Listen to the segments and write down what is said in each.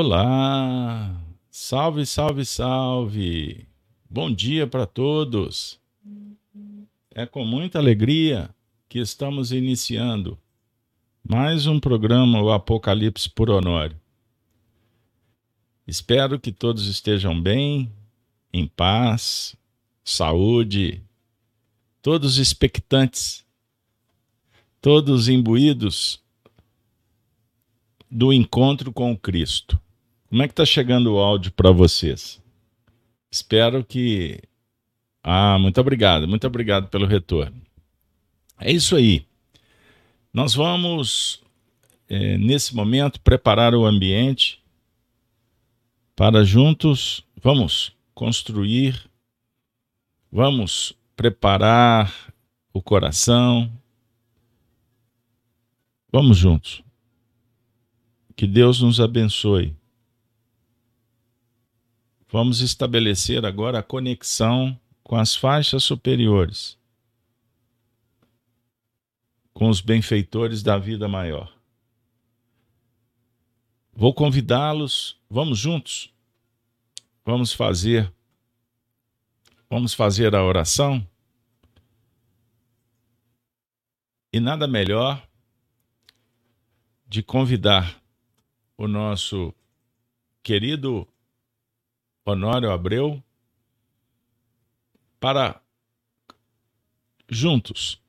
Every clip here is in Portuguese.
Olá! Salve, salve, salve! Bom dia para todos! É com muita alegria que estamos iniciando mais um programa, o Apocalipse por Honório. Espero que todos estejam bem, em paz, saúde, todos expectantes, todos imbuídos do encontro com Cristo. Como é que está chegando o áudio para vocês? Espero que. Ah, muito obrigado, muito obrigado pelo retorno. É isso aí. Nós vamos, é, nesse momento, preparar o ambiente para juntos, vamos construir, vamos preparar o coração. Vamos juntos. Que Deus nos abençoe. Vamos estabelecer agora a conexão com as faixas superiores, com os benfeitores da vida maior. Vou convidá-los, vamos juntos, vamos fazer, vamos fazer a oração. E nada melhor de convidar o nosso querido Honório Abreu para juntos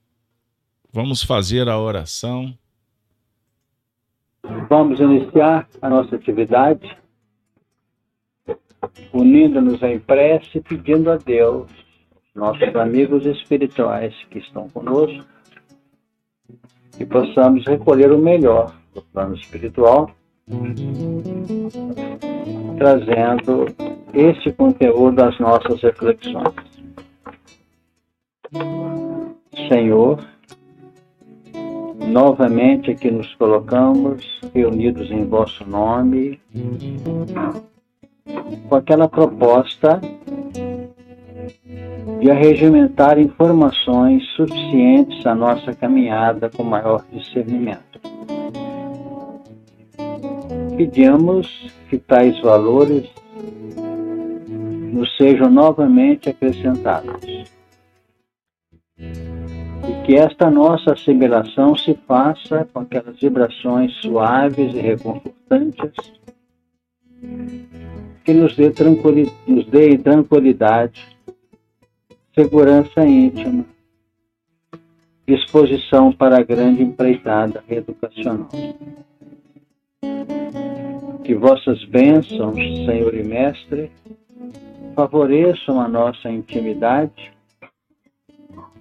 vamos fazer a oração. Vamos iniciar a nossa atividade unindo-nos em prece, pedindo a Deus, nossos amigos espirituais que estão conosco, que possamos recolher o melhor do plano espiritual trazendo este conteúdo às nossas reflexões. Senhor, novamente aqui nos colocamos reunidos em vosso nome, com aquela proposta de arregimentar informações suficientes à nossa caminhada com maior discernimento pedimos que tais valores nos sejam novamente acrescentados. E que esta nossa assimilação se faça com aquelas vibrações suaves e reconfortantes que nos dê, tranquilidade, nos dê tranquilidade, segurança íntima, disposição para a grande empreitada educacional. Que vossas bênçãos, Senhor e Mestre, favoreçam a nossa intimidade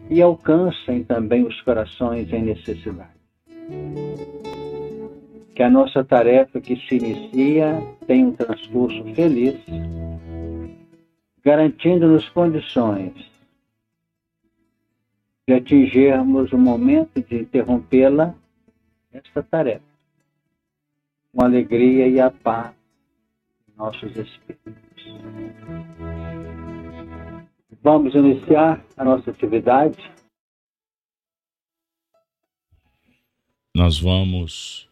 e alcancem também os corações em necessidade. Que a nossa tarefa que se inicia tenha um transcurso feliz, garantindo-nos condições de atingirmos o momento de interrompê-la, esta tarefa com alegria e a paz em nossos espíritos. Vamos iniciar a nossa atividade. Nós vamos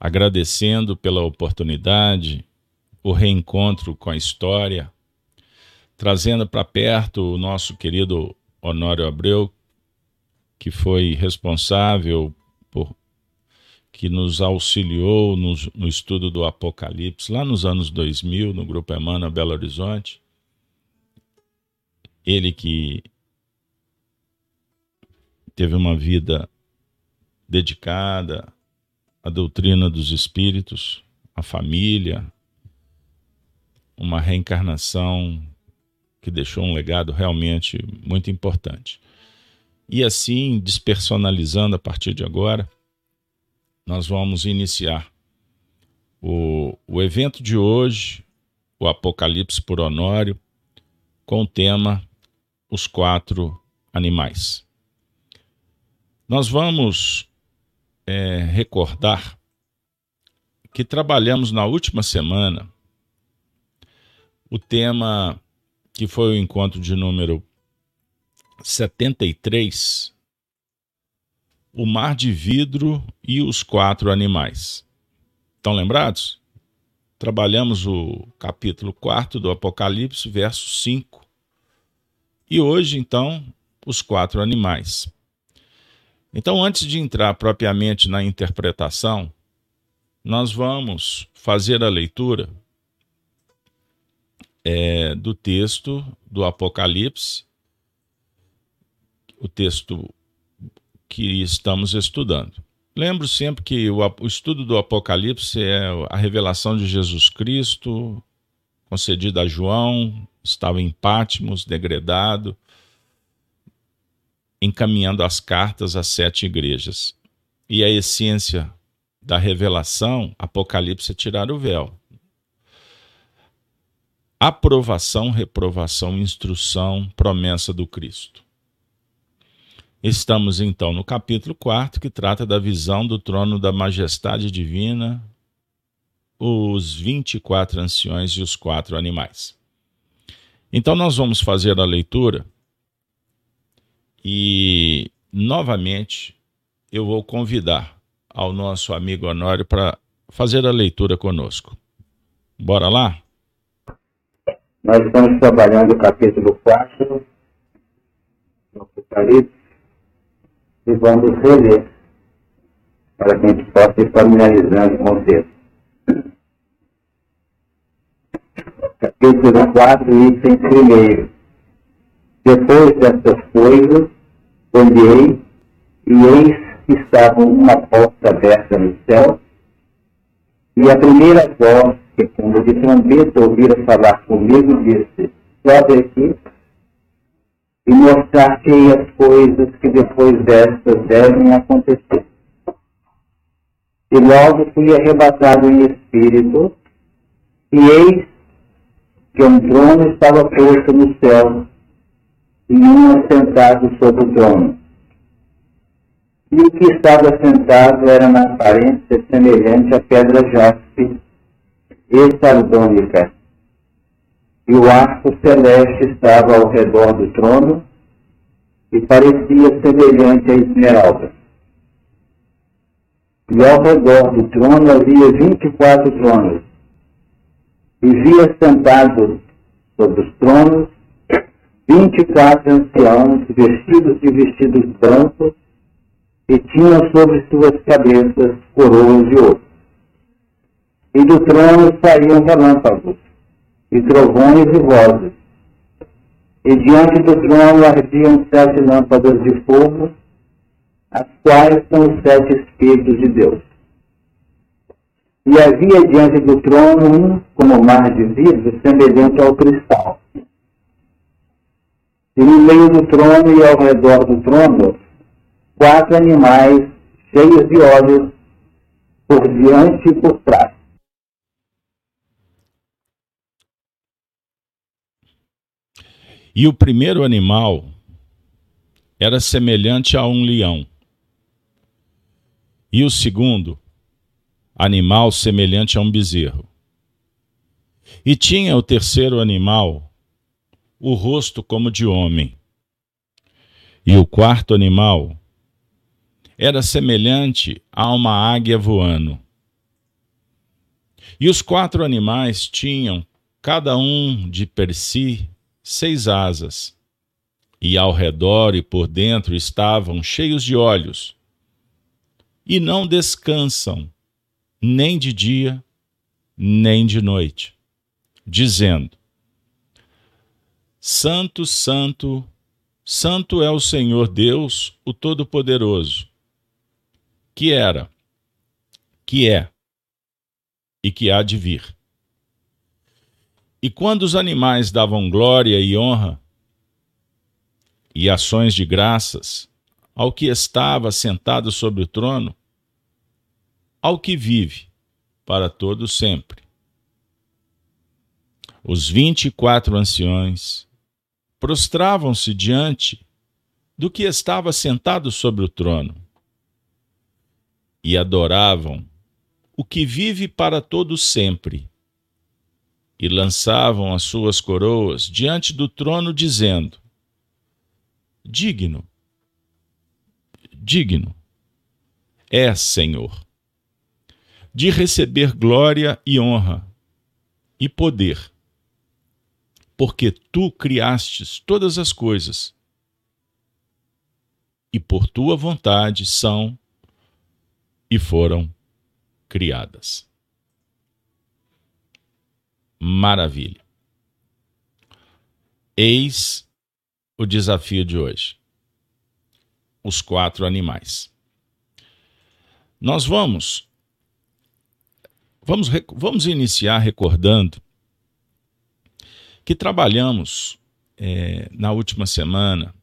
agradecendo pela oportunidade, o reencontro com a história, trazendo para perto o nosso querido Honório Abreu, que foi responsável que nos auxiliou no, no, estudo do Apocalipse lá nos anos 2000, no Grupo Emmanuel Belo Horizonte. Ele que teve uma vida dedicada à doutrina dos espíritos, à família, uma reencarnação que deixou um legado realmente muito importante. E assim, despersonalizando a partir de agora, nós vamos iniciar o, o evento de hoje, o Apocalipse por Honório, com o tema Os Quatro Animais. Nós vamos é, recordar que trabalhamos na última semana o tema que foi o encontro de número 73 o mar de vidro e os quatro animais. Estão lembrados? trabalhamos o capítulo 4 do Apocalipse, verso 5. E hoje, então, os quatro animais. Então, antes de entrar propriamente na interpretação, nós vamos fazer a leitura é, do texto do Apocalipse, o texto que estamos estudando. Lembro sempre que o, o estudo do Apocalipse é a revelação de Jesus Cristo, concedida a João, estava em Pátimos, degradado, encaminhando as cartas às sete igrejas. E a essência da revelação, Apocalipse é tirar o véu. Aprovação, reprovação, instrução, promessa do Cristo. Estamos então no capítulo 4, que trata da visão do trono da majestade divina, os 24 anciões e os quatro animais. Então nós vamos fazer a leitura e novamente eu vou convidar ao nosso amigo Honório para fazer a leitura conosco. Bora lá? Nós estamos trabalhando o capítulo 4 do Apocalipse e vamos reler para que a gente possa ir familiarizando com o texto. Capítulo 4, item 1. Depois dessas coisas, olhei e eis que estava uma porta aberta no céu, e a primeira voz que, como de trombeta, ouvira falar comigo, disse: Sobe aqui e mostrar-te as coisas que depois destas devem acontecer. E logo fui arrebatado em espírito, e eis que um trono estava posto no céu, e um assentado sobre o trono. E o que estava sentado era na aparência semelhante à pedra jaspe e sardônica. E o arco celeste estava ao redor do trono e parecia semelhante a esmeralda. E ao redor do trono havia vinte e quatro tronos. E via sentados sobre os tronos vinte e quatro anciãos vestidos de vestidos brancos e tinham sobre suas cabeças coroas de ouro. E do trono saíam relâmpagos, e trovões e vozes. E diante do trono ardiam sete lâmpadas de fogo, as quais são os sete Espíritos de Deus. E havia diante do trono um, como mar de vidro, semelhante ao cristal. E no meio do trono e ao redor do trono, quatro animais cheios de olhos por diante e por trás. E o primeiro animal era semelhante a um leão. E o segundo, animal semelhante a um bezerro. E tinha o terceiro animal o rosto como de homem. E o quarto animal era semelhante a uma águia voando. E os quatro animais tinham, cada um de per si, seis asas, e ao redor e por dentro estavam cheios de olhos, e não descansam, nem de dia, nem de noite, dizendo: Santo, Santo, Santo é o Senhor Deus, o Todo-Poderoso que era, que é e que há de vir. E quando os animais davam glória e honra e ações de graças ao que estava sentado sobre o trono, ao que vive para todo sempre. Os vinte e quatro anciões prostravam-se diante do que estava sentado sobre o trono e adoravam o que vive para todo sempre. E lançavam as suas coroas diante do trono, dizendo: Digno, digno é Senhor, de receber glória e honra e poder, porque tu criastes todas as coisas, e por tua vontade são e foram criadas. Maravilha. Eis o desafio de hoje: os quatro animais. Nós vamos vamos vamos iniciar recordando que trabalhamos é, na última semana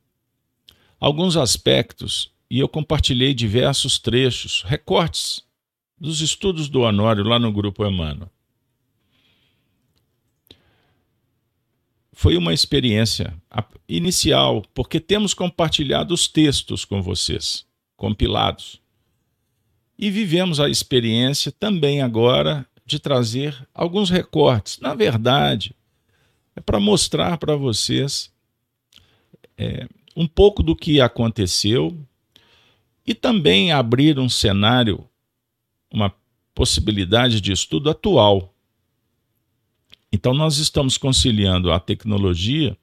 alguns aspectos e eu compartilhei diversos trechos, recortes dos estudos do Honório lá no grupo Emmanuel. Foi uma experiência inicial, porque temos compartilhado os textos com vocês, compilados. E vivemos a experiência também agora de trazer alguns recortes. Na verdade, é para mostrar para vocês é, um pouco do que aconteceu e também abrir um cenário, uma possibilidade de estudo atual. Então, nós estamos conciliando a tecnologia,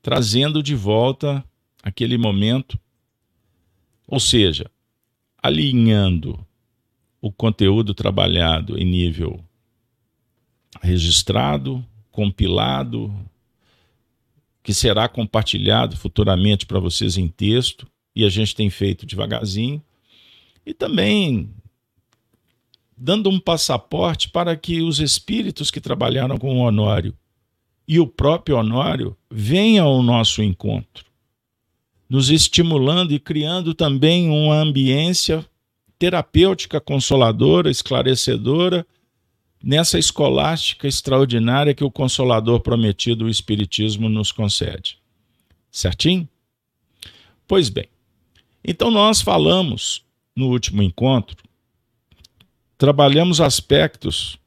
trazendo de volta aquele momento, ou seja, alinhando o conteúdo trabalhado em nível registrado, compilado, que será compartilhado futuramente para vocês em texto, e a gente tem feito devagarzinho, e também dando um passaporte para que os espíritos que trabalharam com o Honório e o próprio Honório venham ao nosso encontro, nos estimulando e criando também uma ambiência terapêutica, consoladora, esclarecedora, nessa escolástica extraordinária que o Consolador prometido, o Espiritismo, nos concede. Certinho? Pois bem, então nós falamos no último encontro, trabalhamos aspectos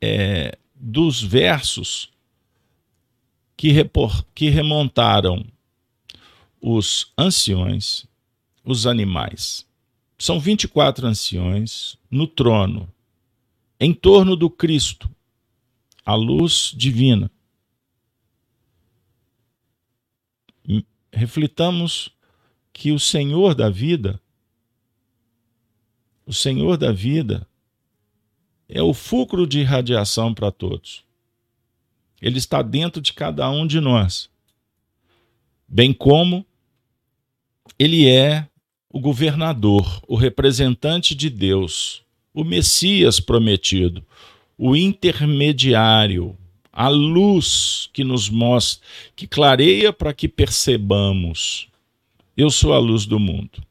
é, dos versos que, repor, que remontaram os anciões, os animais. São 24 anciões no trono em torno do Cristo, a luz divina. Reflitamos que o Senhor da vida, o Senhor da vida, é o fulcro de irradiação para todos. Ele está dentro de cada um de nós. Bem como ele é o governador, o representante de Deus o Messias prometido, o intermediário, a luz que nos mostra, que clareia para que percebamos. Eu sou a luz do mundo.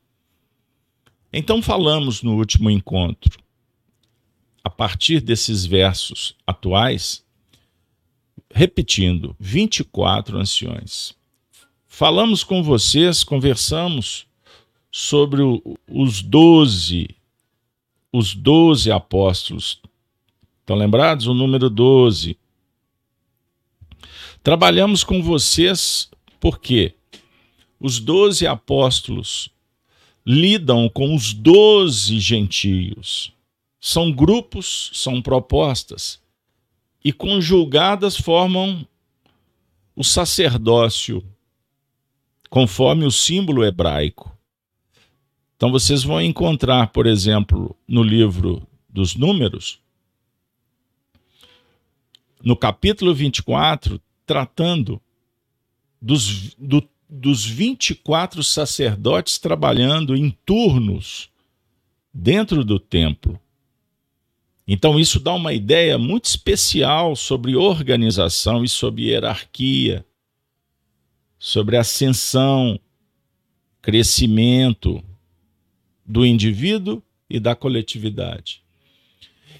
Então falamos no último encontro, a partir desses versos atuais, repetindo, 24 anciões. Falamos com vocês, conversamos sobre os doze os doze apóstolos. Estão lembrados? O número 12. Trabalhamos com vocês porque os doze apóstolos lidam com os doze gentios. São grupos, são propostas, e conjugadas formam o sacerdócio, conforme o símbolo hebraico. Então vocês vão encontrar, por exemplo, no livro dos Números, no capítulo 24, tratando dos, do, dos 24 sacerdotes trabalhando em turnos dentro do templo. Então, isso dá uma ideia muito especial sobre organização e sobre hierarquia, sobre ascensão, crescimento, do indivíduo e da coletividade.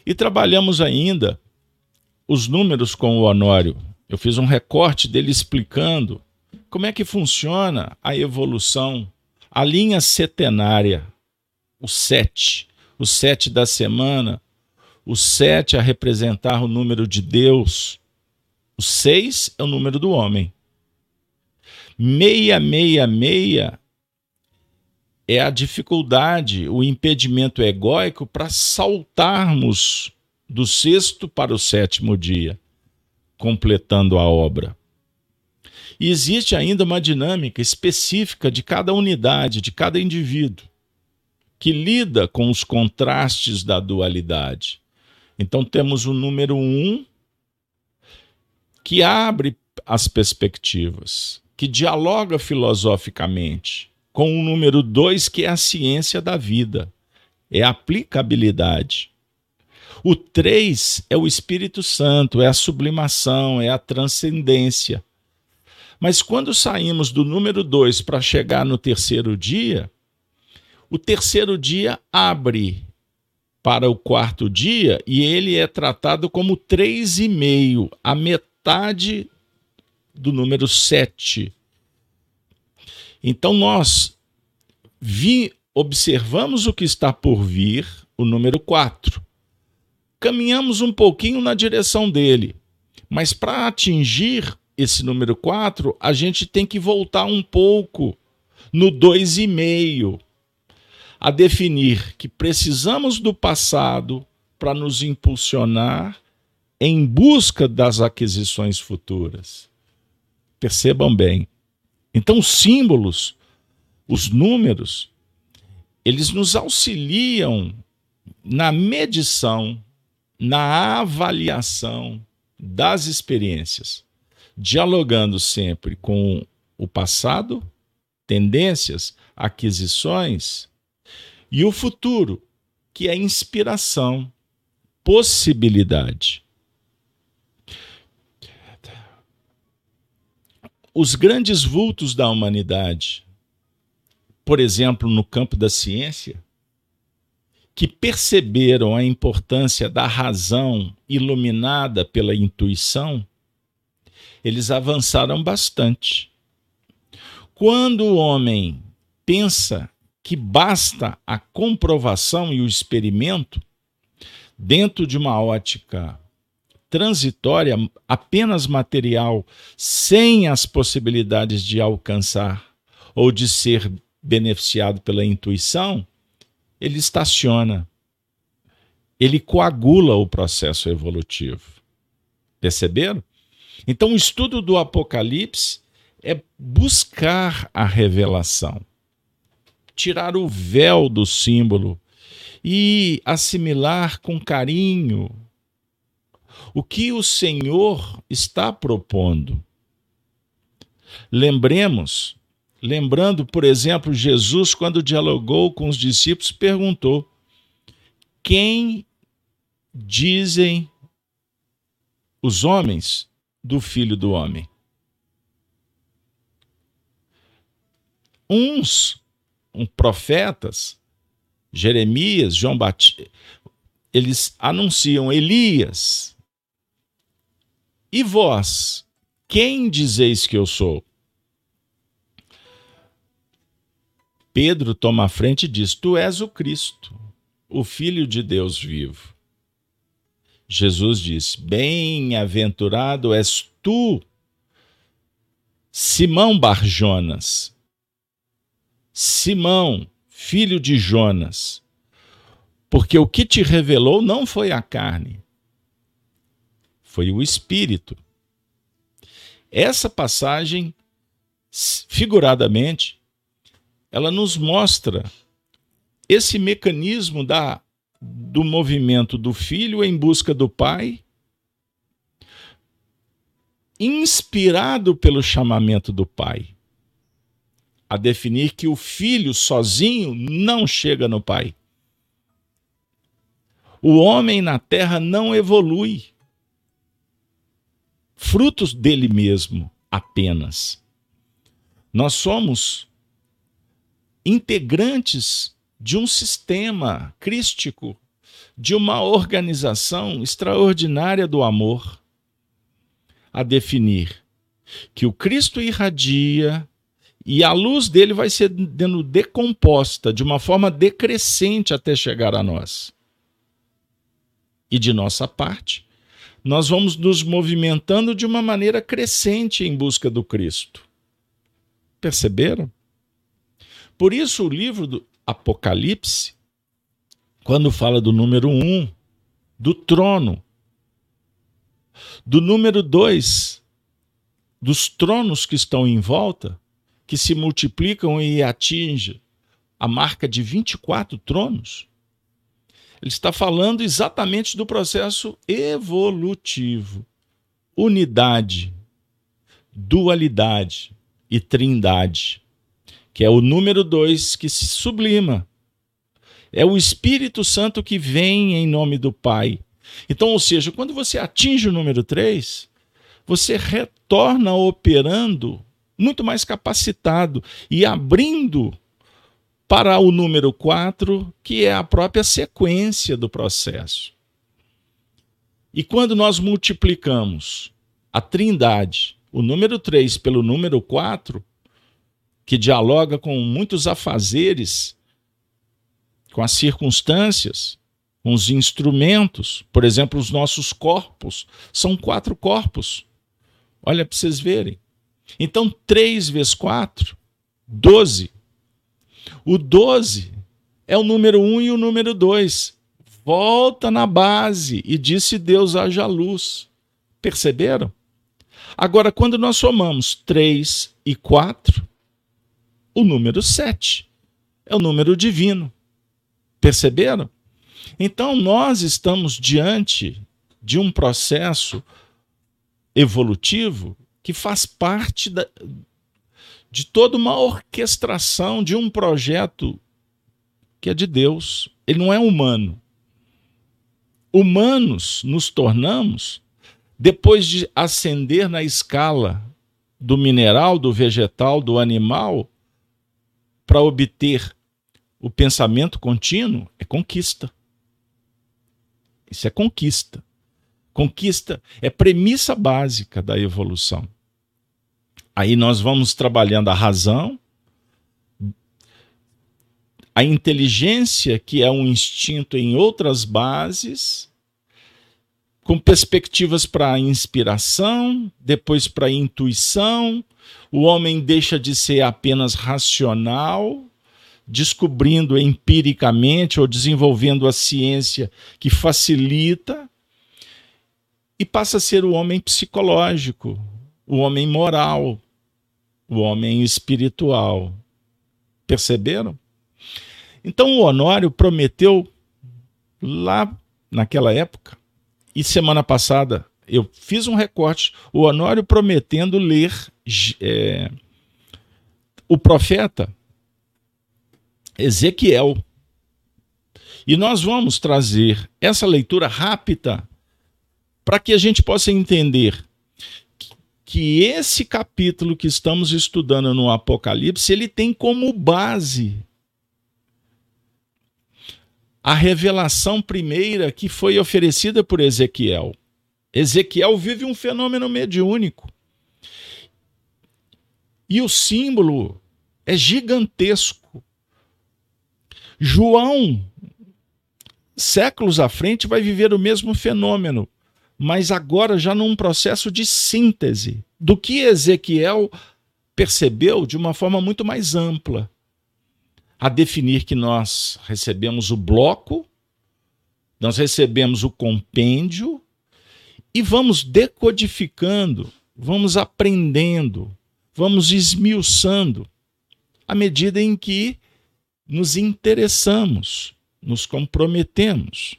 E trabalhamos ainda os números com o Honório. Eu fiz um recorte dele explicando como é que funciona a evolução, a linha setenária, o sete, o sete da semana, o sete a representar o número de Deus, o seis é o número do homem. Meia, meia, meia é a dificuldade, o impedimento egóico para saltarmos do sexto para o sétimo dia, completando a obra. E existe ainda uma dinâmica específica de cada unidade, de cada indivíduo, que lida com os contrastes da dualidade. Então temos o número um, que abre as perspectivas, que dialoga filosoficamente, com o número dois, que é a ciência da vida, é a aplicabilidade. O três é o Espírito Santo, é a sublimação, é a transcendência. Mas quando saímos do número 2 para chegar no terceiro dia, o terceiro dia abre para o quarto dia e ele é tratado como 3,5, a metade do número 7. Então nós vi, observamos o que está por vir, o número 4. Caminhamos um pouquinho na direção dele, mas para atingir esse número 4, a gente tem que voltar um pouco no 2,5 a definir que precisamos do passado para nos impulsionar em busca das aquisições futuras. Percebam bem. Então, os símbolos, os números, eles nos auxiliam na medição, na avaliação das experiências dialogando sempre com o passado, tendências, aquisições e o futuro, que é inspiração, possibilidade. Os grandes vultos da humanidade, por exemplo, no campo da ciência, que perceberam a importância da razão iluminada pela intuição, eles avançaram bastante. Quando o homem pensa que basta a comprovação e o experimento, dentro de uma ótica transitória, apenas material, sem as possibilidades de alcançar ou de ser beneficiado pela intuição, ele estaciona. Ele coagula o processo evolutivo. Perceberam? Então, o estudo do Apocalipse é buscar a revelação, tirar o véu do símbolo e assimilar com carinho o que o Senhor está propondo. Lembremos, lembrando, por exemplo, Jesus, quando dialogou com os discípulos, perguntou: Quem dizem os homens do Filho do Homem. Uns, um, profetas, Jeremias, João Batista, eles anunciam Elias. E vós, quem dizeis que eu sou? Pedro toma a frente e diz: Tu és o Cristo, o Filho de Deus vivo. Jesus diz: Bem-aventurado és tu, Simão Barjonas, Simão, filho de Jonas, porque o que te revelou não foi a carne, foi o Espírito. Essa passagem, figuradamente, ela nos mostra esse mecanismo da do movimento do filho em busca do pai, inspirado pelo chamamento do pai, a definir que o filho sozinho não chega no pai. O homem na terra não evolui, frutos dele mesmo apenas. Nós somos integrantes de um sistema crístico, de uma organização extraordinária do amor, a definir que o Cristo irradia e a luz dele vai sendo decomposta de uma forma decrescente até chegar a nós. E de nossa parte, nós vamos nos movimentando de uma maneira crescente em busca do Cristo. Perceberam? Por isso, o livro do Apocalipse, quando fala do número um, do trono. Do número dois, dos tronos que estão em volta, que se multiplicam e atingem a marca de 24 tronos. Ele está falando exatamente do processo evolutivo. Unidade, dualidade e trindade, que é o número dois que se sublima. É o Espírito Santo que vem em nome do Pai. Então, ou seja, quando você atinge o número três, você retorna operando muito mais capacitado e abrindo para o número 4, que é a própria sequência do processo. E quando nós multiplicamos a trindade, o número 3 pelo número 4, que dialoga com muitos afazeres, com as circunstâncias, com os instrumentos, por exemplo, os nossos corpos, são quatro corpos. Olha para vocês verem. Então, 3 vezes 4, 12. O 12 é o número 1 e o número 2. Volta na base e disse Deus haja luz. Perceberam? Agora, quando nós somamos 3 e 4, o número 7 é o número divino. Perceberam? Então, nós estamos diante de um processo evolutivo que faz parte da, de toda uma orquestração de um projeto que é de Deus. Ele não é humano. Humanos nos tornamos depois de ascender na escala do mineral, do vegetal, do animal, para obter o pensamento contínuo, é conquista. Isso é conquista. Conquista é premissa básica da evolução. Aí nós vamos trabalhando a razão, a inteligência, que é um instinto em outras bases, com perspectivas para inspiração, depois para intuição. O homem deixa de ser apenas racional, descobrindo empiricamente ou desenvolvendo a ciência que facilita e passa a ser o homem psicológico, o homem moral, o homem espiritual. Perceberam? Então o Honório prometeu lá naquela época, e semana passada eu fiz um recorte, o Honório prometendo ler é, o profeta Ezequiel. E nós vamos trazer essa leitura rápida para que a gente possa entender que esse capítulo que estamos estudando no Apocalipse, ele tem como base a revelação primeira que foi oferecida por Ezequiel. Ezequiel vive um fenômeno mediúnico. E o símbolo é gigantesco. João, séculos à frente, vai viver o mesmo fenômeno mas agora já num processo de síntese do que Ezequiel percebeu de uma forma muito mais ampla, a definir que nós recebemos o bloco, nós recebemos o compêndio e vamos decodificando, vamos aprendendo, vamos esmiuçando à medida em que nos interessamos, nos comprometemos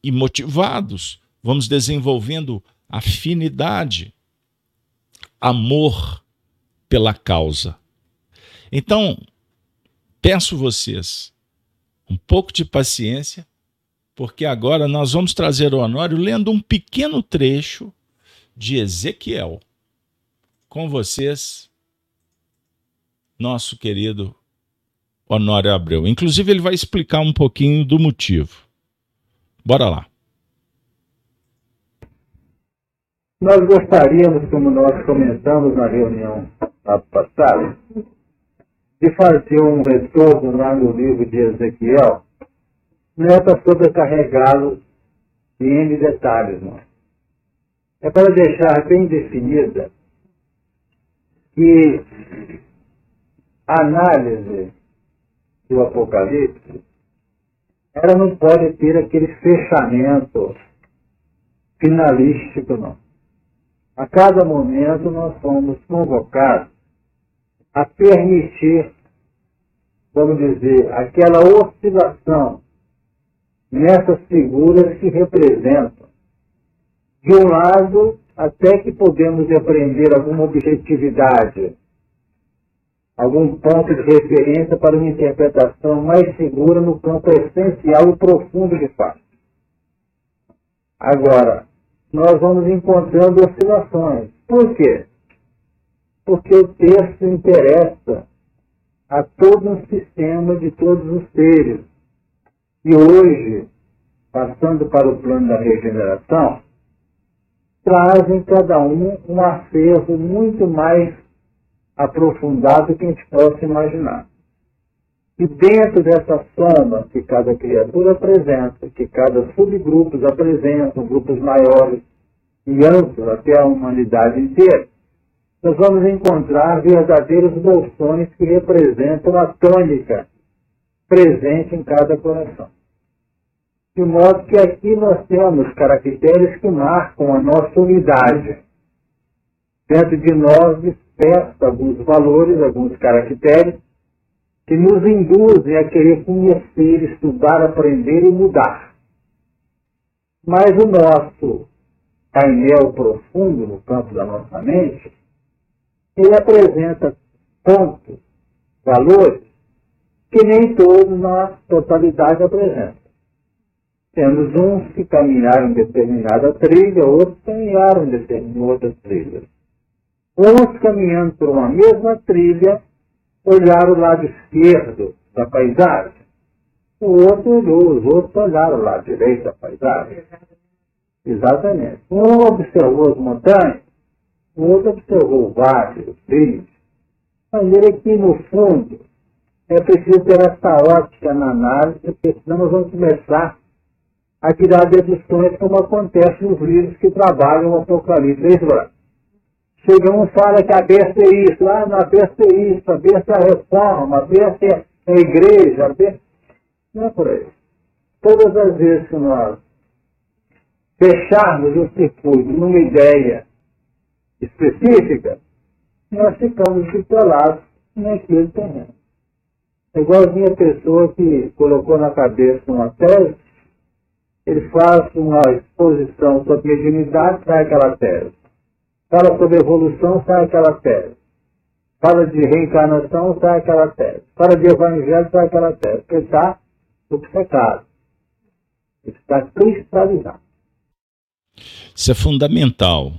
e motivados vamos desenvolvendo afinidade, amor pela causa. Então, peço vocês um pouco de paciência, porque agora nós vamos trazer o Honório lendo um pequeno trecho de Ezequiel. Com vocês, nosso querido Honório Abreu. Inclusive, ele vai explicar um pouquinho do motivo. Bora lá. Nós gostaríamos, como nós comentamos na reunião passada, de fazer um retorno lá no livro de Ezequiel, não é para sobrecarregá-lo em N detalhes, não. É para deixar bem definida que a análise do Apocalipse ela não pode ter aquele fechamento finalístico, não. A cada momento nós somos convocados a permitir, vamos dizer, aquela oscilação nessas figuras que representam, de um lado, até que podemos aprender alguma objetividade, algum ponto de referência para uma interpretação mais segura no campo essencial e profundo de fato. Agora, nós vamos encontrando oscilações. Por quê? Porque o texto interessa a todo um sistema de todos os seres. E hoje, passando para o plano da regeneração, trazem cada um um acervo muito mais aprofundado que a gente possa imaginar. E dentro dessa soma que cada criatura apresenta, que cada subgrupo apresenta, grupos maiores e amplos até a humanidade inteira, nós vamos encontrar verdadeiros bolsões que representam a tônica presente em cada coração. De modo que aqui nós temos caracteres que marcam a nossa unidade. Dentro de nós desperta alguns valores, alguns caracteres, que nos induzem a querer conhecer, estudar, aprender e mudar. Mas o nosso painel profundo no campo da nossa mente, ele apresenta pontos, valores, que nem todos na totalidade apresentam. Temos uns que caminharam determinada trilha, outros caminharam determinadas trilhas. Uns caminhando por uma mesma trilha, olharam o lado esquerdo da paisagem. O outro olhou, os outros olharam o lado direito da paisagem. Exatamente. Um observou as montanhas, o outro observou o vale, os rios. De maneira que, no fundo, é preciso ter essa ótica na análise, porque senão nós vamos começar a tirar deduções como acontece nos livros que trabalham o Apocalipse. É Chega um fala que a besta é isso, ah, a besta é isso, a besta é a reforma, a besta é a igreja, a besta... Não é por aí. Todas as vezes que nós fecharmos o circuito numa ideia específica, nós ficamos bitolados naquele terreno. É igualzinho a pessoa que colocou na cabeça uma tese, ele faz uma exposição sobre mediunidade, sai aquela tese. Fala sobre evolução, sai aquela tese. Fala de reencarnação, sai aquela tese. Fala de evangelho, sai aquela tese. Porque está obcecado. Está cristalizado. Isso é fundamental.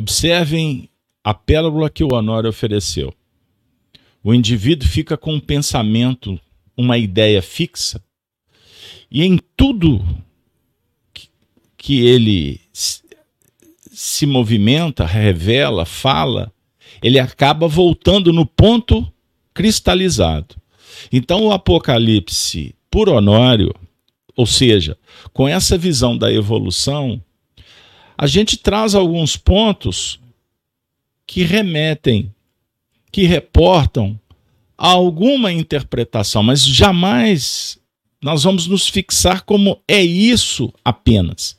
Observem a pérola que o Honório ofereceu. O indivíduo fica com um pensamento, uma ideia fixa, e em tudo que ele se movimenta, revela, fala, ele acaba voltando no ponto cristalizado. Então, o Apocalipse, por Honório, ou seja, com essa visão da evolução, a gente traz alguns pontos que remetem, que reportam a alguma interpretação, mas jamais nós vamos nos fixar como é isso apenas.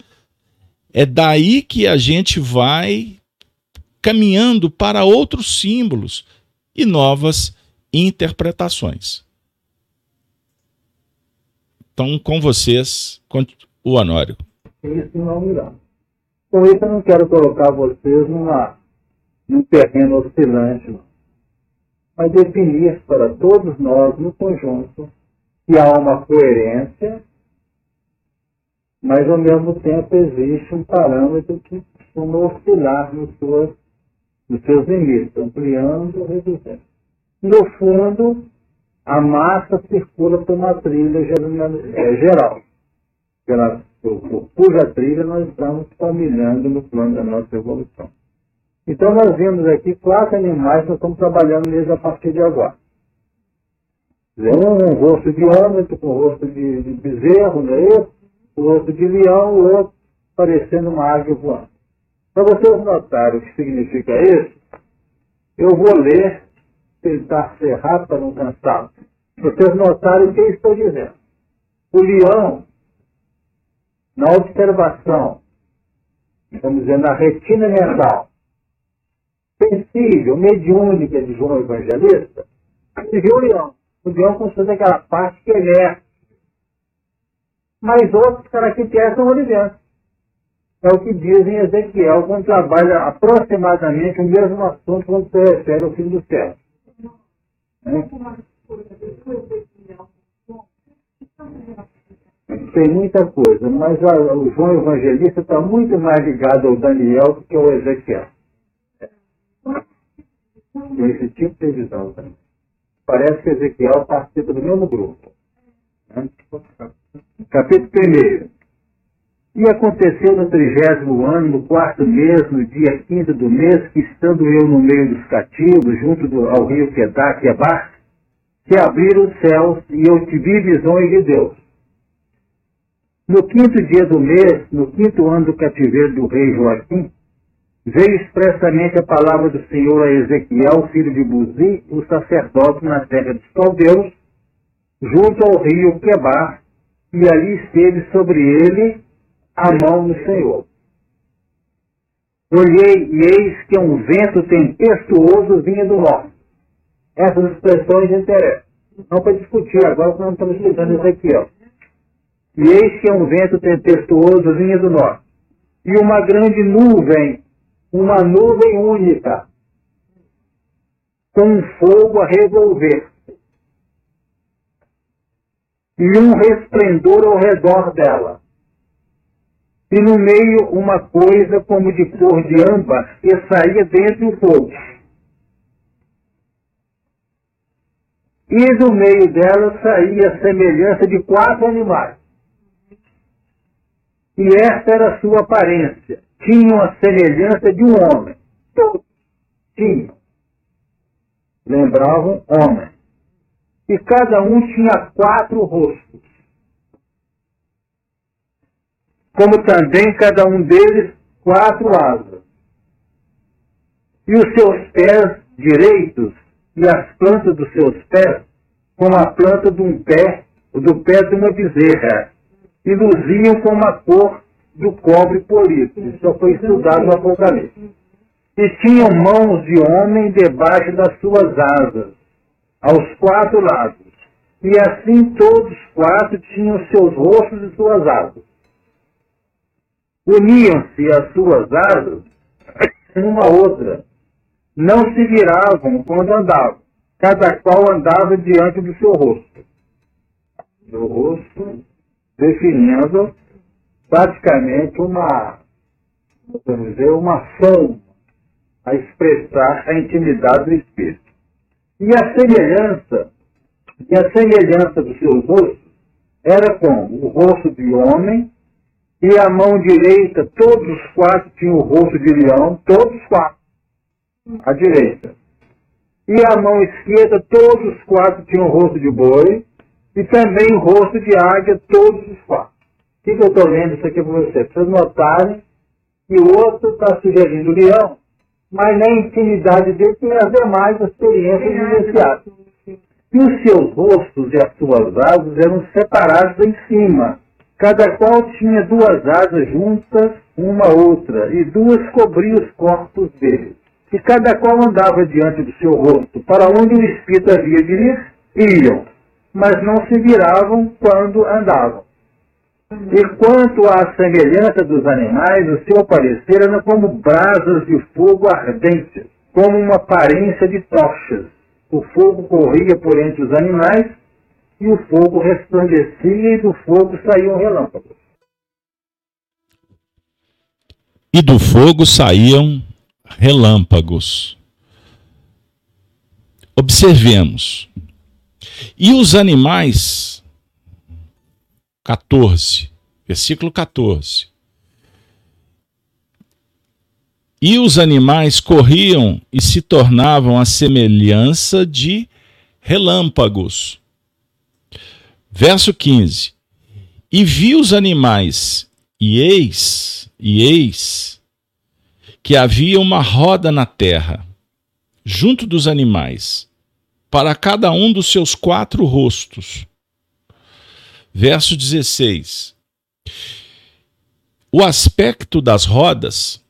É daí que a gente vai caminhando para outros símbolos e novas interpretações. Então, com vocês, o Honório. Isso não irá. Com isso, eu não quero colocar vocês numa, num terreno oscilante, mas definir para todos nós, no conjunto, que há uma coerência mas ao mesmo tempo existe um parâmetro que costuma oscilar nos seus, nos seus limites, ampliando ou reduzindo. No fundo, a massa circula por uma trilha é, geral, pela, por cuja trilha nós estamos caminhando no plano da nossa evolução. Então nós vimos aqui quatro animais que nós estamos trabalhando neles a partir de agora. Um, um rosto de homem, outro com rosto de, de bezerro, não é isso? o outro de leão, o outro parecendo uma águia voando. Para vocês notarem o que significa isso, eu vou ler, tentar ser rápido para não cansar. Vocês notarem o que eu estou dizendo. O leão, na observação, vamos dizer, na retina mental, sensível, mediúnica de João Evangelista, ele viu o leão. O leão constata aquela parte que é. Mas outros caracteres são oliventos. É o que diz em Ezequiel, quando trabalha aproximadamente o mesmo assunto quando se refere ao fim do céu. Tem muita coisa, mas a, o João Evangelista está muito mais ligado ao Daniel do que ao Ezequiel. Esse tipo de visão também. Parece que Ezequiel participa do mesmo grupo. Capítulo 1. E aconteceu no trigésimo ano, no quarto mês, no dia quinto do mês, que estando eu no meio dos cativos, junto do, ao rio Quedá, Quebar, se abriram os céus e eu tive visões de Deus. No quinto dia do mês, no quinto ano do cativeiro do rei Joaquim, veio expressamente a palavra do Senhor a Ezequiel, filho de Buzi, o sacerdote na terra dos caldeus, junto ao rio Quebar, e ali esteve sobre ele a mão do Senhor. Olhei e eis que um vento tempestuoso vinha do norte. Essas expressões interessam. Não para discutir agora, porque não estamos estudando Ezequiel. E eis que um vento tempestuoso vinha do norte. E uma grande nuvem, uma nuvem única, com um fogo a revolver. E um resplendor ao redor dela e no meio uma coisa como de cor de âmbar que saía dentro do fogo. E do meio dela saía a semelhança de quatro animais. E esta era a sua aparência. Tinham a semelhança de um homem. Todos tinham. Lembravam homem. E cada um tinha quatro rostos como também cada um deles quatro asas. E os seus pés direitos e as plantas dos seus pés, como a planta de um pé, do pé de uma bezerra, e luziam como a cor do cobre polido. Isso foi estudado no Apocalipse. E tinham mãos de homem debaixo das suas asas, aos quatro lados. E assim todos quatro tinham seus rostos e suas asas uniam-se as suas asas uma a outra. Não se viravam quando andavam. Cada qual andava diante do seu rosto. O rosto definindo praticamente uma, vamos dizer, uma forma a expressar a intimidade do Espírito. E a semelhança, e a semelhança dos seus rostos era com o rosto de homem e a mão direita, todos os quatro tinham o rosto de leão, todos os quatro, a direita. E a mão esquerda, todos os quatro tinham o rosto de boi, e também o rosto de águia, todos os quatro. O que, que eu estou lendo isso aqui para vocês? Para vocês notarem que o outro está sugerindo o leão, mas na intimidade dele tem as demais experiências vivenciadas. E os seus rostos e as suas asas eram separados em cima Cada qual tinha duas asas juntas, uma a outra, e duas cobriam os corpos deles. E cada qual andava diante do seu rosto, para onde o Espírito havia de ir, iam, mas não se viravam quando andavam. E quanto à semelhança dos animais, o seu parecer era como brasas de fogo ardentes, como uma aparência de tochas. O fogo corria por entre os animais, e o fogo resplandecia e do fogo saíam relâmpagos. E do fogo saíam relâmpagos. Observemos. E os animais, 14, versículo 14. E os animais corriam e se tornavam a semelhança de relâmpagos Verso 15: E vi os animais, e eis, e eis, que havia uma roda na terra, junto dos animais, para cada um dos seus quatro rostos. Verso 16. O aspecto das rodas,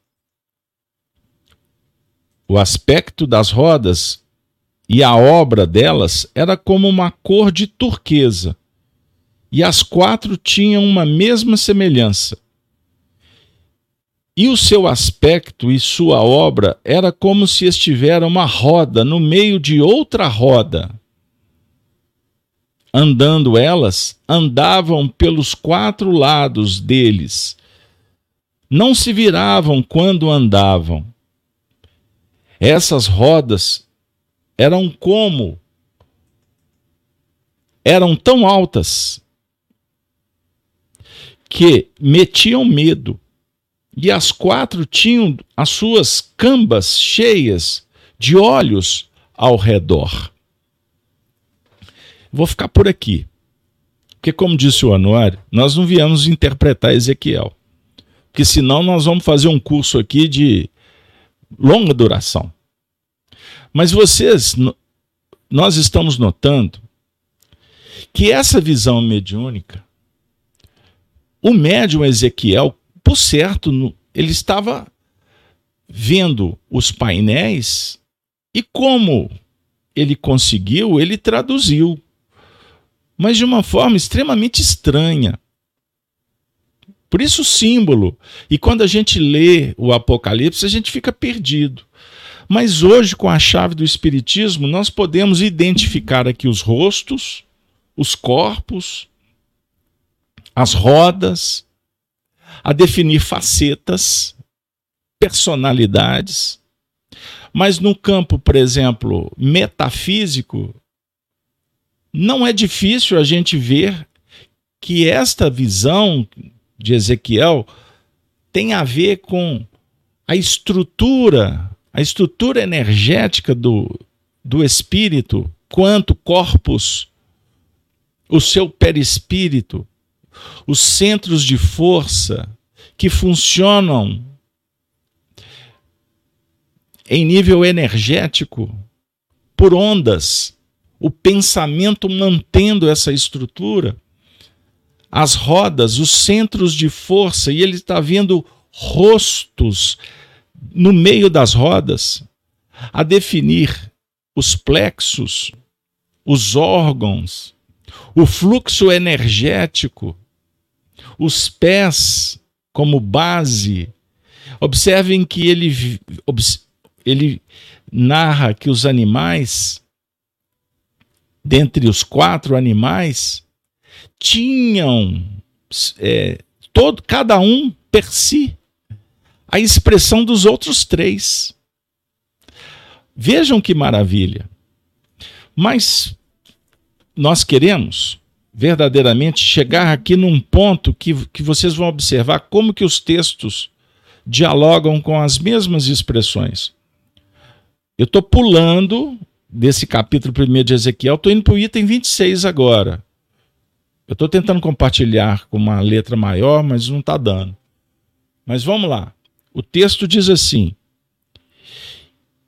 o aspecto das rodas e a obra delas era como uma cor de turquesa, e as quatro tinham uma mesma semelhança. E o seu aspecto e sua obra era como se estivera uma roda no meio de outra roda andando elas, andavam pelos quatro lados deles. Não se viravam quando andavam. Essas rodas eram como eram tão altas que metiam medo. E as quatro tinham as suas cambas cheias de olhos ao redor. Vou ficar por aqui. Porque, como disse o Anuário, nós não viemos interpretar Ezequiel. Porque senão nós vamos fazer um curso aqui de longa duração. Mas vocês, nós estamos notando que essa visão mediúnica, o médium Ezequiel, por certo, ele estava vendo os painéis e como ele conseguiu, ele traduziu mas de uma forma extremamente estranha. Por isso o símbolo. E quando a gente lê o Apocalipse, a gente fica perdido. Mas hoje, com a chave do Espiritismo, nós podemos identificar aqui os rostos, os corpos, as rodas, a definir facetas, personalidades. Mas no campo, por exemplo, metafísico, não é difícil a gente ver que esta visão de Ezequiel tem a ver com a estrutura, a estrutura energética do, do espírito, quanto corpus, o seu perispírito, os centros de força que funcionam em nível energético por ondas o pensamento mantendo essa estrutura, as rodas, os centros de força, e ele está vendo rostos no meio das rodas, a definir os plexos, os órgãos, o fluxo energético, os pés como base. Observem que ele, ele narra que os animais dentre os quatro animais, tinham é, todo, cada um per si a expressão dos outros três. Vejam que maravilha. Mas nós queremos verdadeiramente chegar aqui num ponto que, que vocês vão observar como que os textos dialogam com as mesmas expressões. Eu estou pulando desse capítulo 1 de Ezequiel, estou indo para o item 26 agora. Eu estou tentando compartilhar com uma letra maior, mas não está dando. Mas vamos lá. O texto diz assim: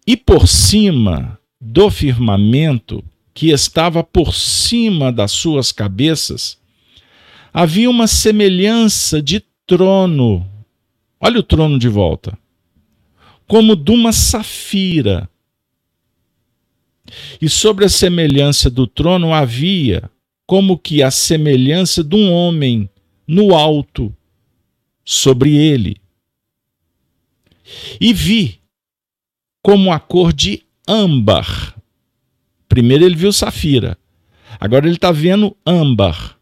E por cima do firmamento que estava por cima das suas cabeças, havia uma semelhança de trono. Olha o trono de volta. Como de uma safira e sobre a semelhança do trono havia como que a semelhança de um homem no alto sobre ele. E vi como a cor de âmbar. Primeiro ele viu safira, agora ele está vendo âmbar,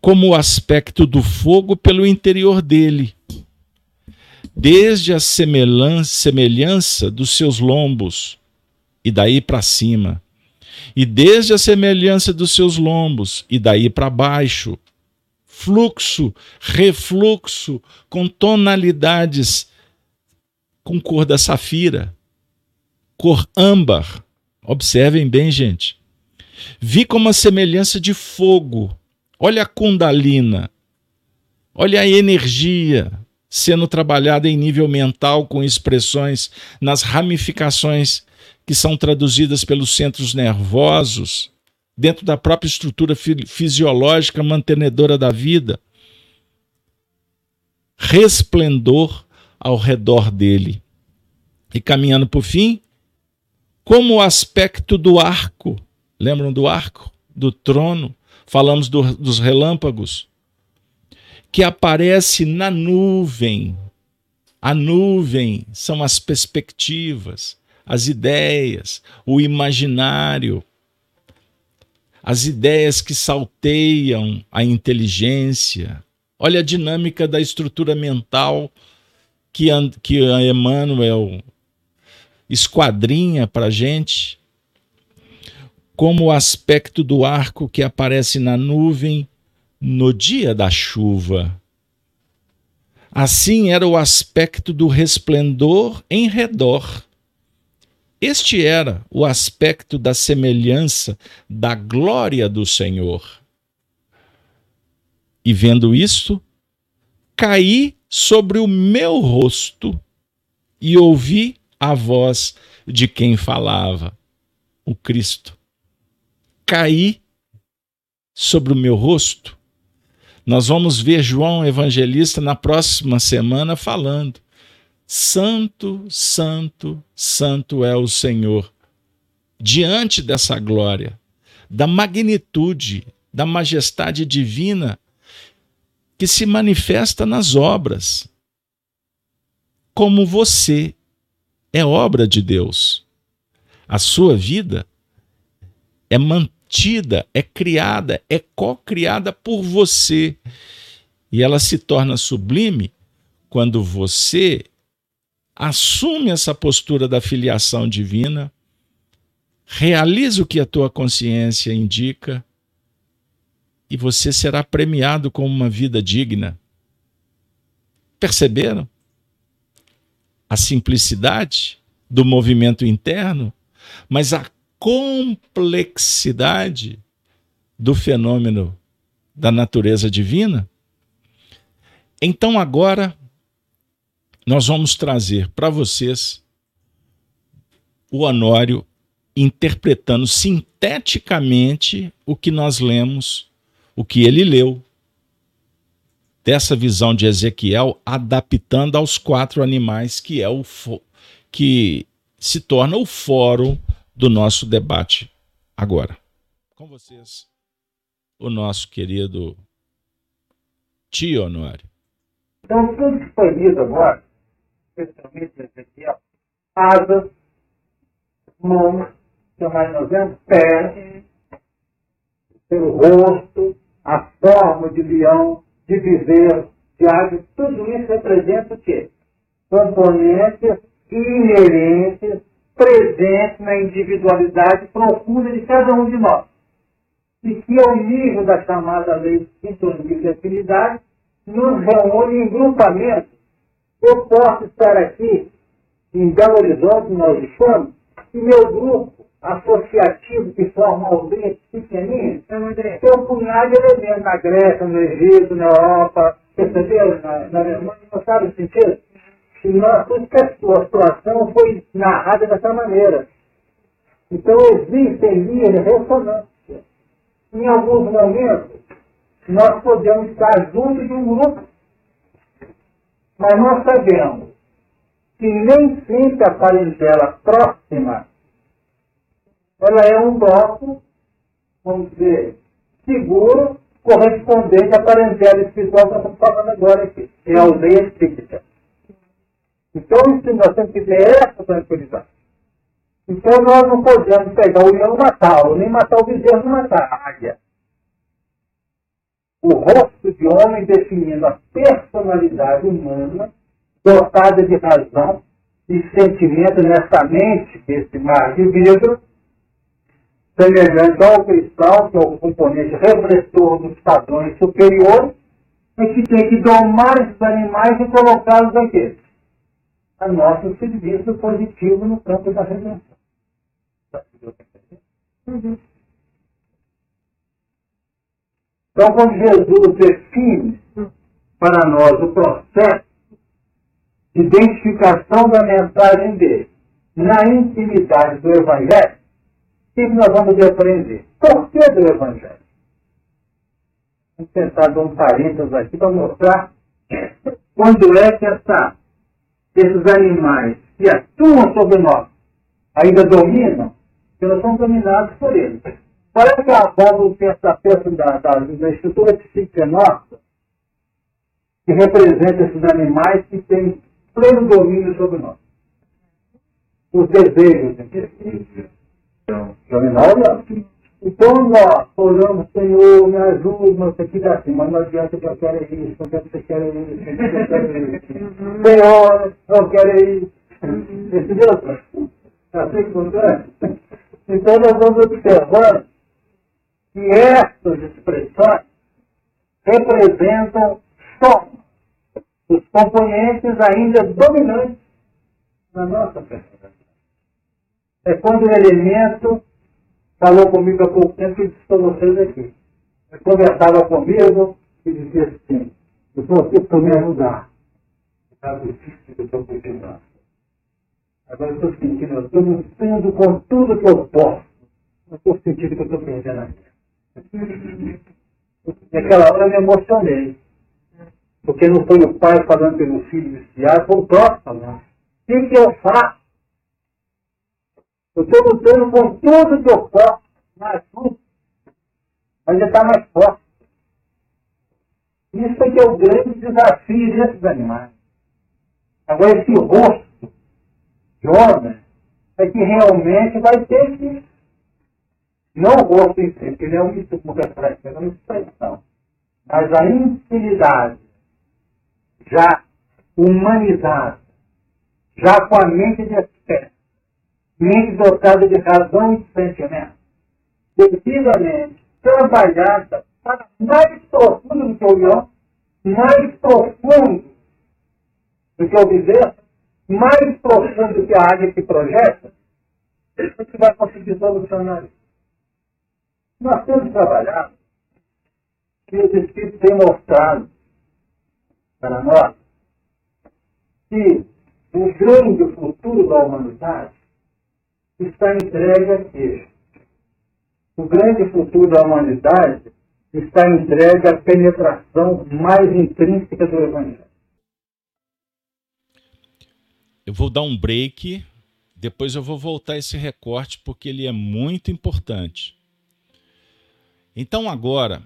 como o aspecto do fogo pelo interior dele, desde a semelhança dos seus lombos e daí para cima, e desde a semelhança dos seus lombos, e daí para baixo, fluxo, refluxo, com tonalidades com cor da safira, cor âmbar. Observem bem, gente. Vi como a semelhança de fogo. Olha a Kundalina. Olha a energia sendo trabalhada em nível mental com expressões nas ramificações que são traduzidas pelos centros nervosos, dentro da própria estrutura fisiológica mantenedora da vida. Resplendor ao redor dele. E caminhando o fim, como o aspecto do arco. Lembram do arco? Do trono? Falamos do, dos relâmpagos. Que aparece na nuvem. A nuvem são as perspectivas, as ideias, o imaginário, as ideias que salteiam a inteligência. Olha a dinâmica da estrutura mental que, que Emmanuel esquadrinha para gente, como o aspecto do arco que aparece na nuvem no dia da chuva. Assim era o aspecto do resplendor em redor este era o aspecto da semelhança da glória do Senhor. E vendo isto, caí sobre o meu rosto e ouvi a voz de quem falava, o Cristo. Caí sobre o meu rosto. Nós vamos ver João Evangelista na próxima semana falando Santo, Santo, Santo é o Senhor. Diante dessa glória, da magnitude, da majestade divina que se manifesta nas obras. Como você é obra de Deus. A sua vida é mantida, é criada, é co-criada por você. E ela se torna sublime quando você assume essa postura da filiação divina, realiza o que a tua consciência indica e você será premiado com uma vida digna. Perceberam? A simplicidade do movimento interno, mas a complexidade do fenômeno da natureza divina. Então agora nós vamos trazer para vocês o Honório interpretando sinteticamente o que nós lemos, o que ele leu, dessa visão de Ezequiel, adaptando aos quatro animais, que é o que se torna o fórum do nosso debate agora. Com vocês, o nosso querido tio Honório. Então, tudo que foi lido agora especialmente Ezequiel, asas, mãos, que é mais pés, pelo rosto, a forma de leão, de bezerro, de águia, tudo isso representa o quê? Componentes inerentes, presentes na individualidade profunda de cada um de nós. E que, ao nível da chamada lei de sintonia e afinidade, nos reúne em grupamentos eu posso estar aqui em Belo Horizonte, nós estamos, e meu grupo associativo que forma aldeias pequenininhas tem um punhado de elementos na Grécia, no Egito, na Europa, percebeu? Na, na Alemanha, não sabe o sentido? E nós, a situação foi narrada dessa maneira. Então existem linhas de ressonância. Em alguns momentos, nós podemos estar juntos de um grupo mas nós sabemos que nem sempre a parentela próxima ela é um bloco, vamos dizer, seguro, correspondente à parentela espiritual que nós estamos falando agora aqui. É a aldeia espírita. Então, isso nós temos que ter essa tranquilidade. Então, nós não podemos pegar o leão e matá-lo, nem matar o bezerro e matar a águia o rosto de homem definindo a personalidade humana, dotada de razão e sentimento nessa mente desse mar de vidro, semelhante ao cristal, que é o componente refletor dos padrões superiores, e que tem que domar esses animais e colocá-los aqui, a nosso serviço positivo no campo da redenção. Então, quando Jesus define para nós o processo de identificação da mensagem dele na intimidade do Evangelho, que nós vamos aprender? Por que do Evangelho. Vamos tentar dar um parênteses aqui para mostrar quando é que essa, esses animais que atuam sobre nós ainda dominam, porque nós somos dominados por eles. Qual é que é a base do pensamento da, da, da estrutura psíquica nossa que representa esses animais que têm pleno domínio sobre nós? Os desejos. Então, não. Então nós oramos, Senhor, me ajuda, não sei o que dá assim, mas não adianta que eu quero isso, não quero que você quer isso, Senhor, eu quero isso. Entendeu? Está assim que Então nós vamos observar que essas expressões representam só os componentes ainda dominantes na nossa personalidade. É quando o elemento falou comigo há pouco tempo e disse para vocês aqui. Ele conversava comigo e dizia assim, eu estou aqui para me ajudar. Está difícil que eu estou precisando. Agora eu estou sentindo, eu estou lutando com tudo que eu posso. Eu estou sentindo que eu estou perdendo a vida. Naquela hora eu me emocionei. Porque não foi o pai falando pelo filho viciado, foi o próprio falando. O que, que eu faço? Eu estou lutando com tudo que eu posso, mas ainda está mais forte. Isso é que é o grande desafio desses animais. Agora, esse rosto de homem é que realmente vai ter que. Não o rosto em si, porque ele é um reflexo, é uma expressão. Mas a infinidade, já humanizada, já com a mente de espécie, mente dotada de razão e de sentimento, devidamente trabalhada para mais profundo do que o leão, mais profundo do que o viver, mais profundo do que a área que projeta, você vai conseguir solucionar isso. Nós temos trabalhado que os Espíritos têm mostrado para nós que o grande futuro da humanidade está entregue aqui. O grande futuro da humanidade está entregue à penetração mais intrínseca do Evangelho. Eu vou dar um break, depois eu vou voltar esse recorte porque ele é muito importante. Então, agora,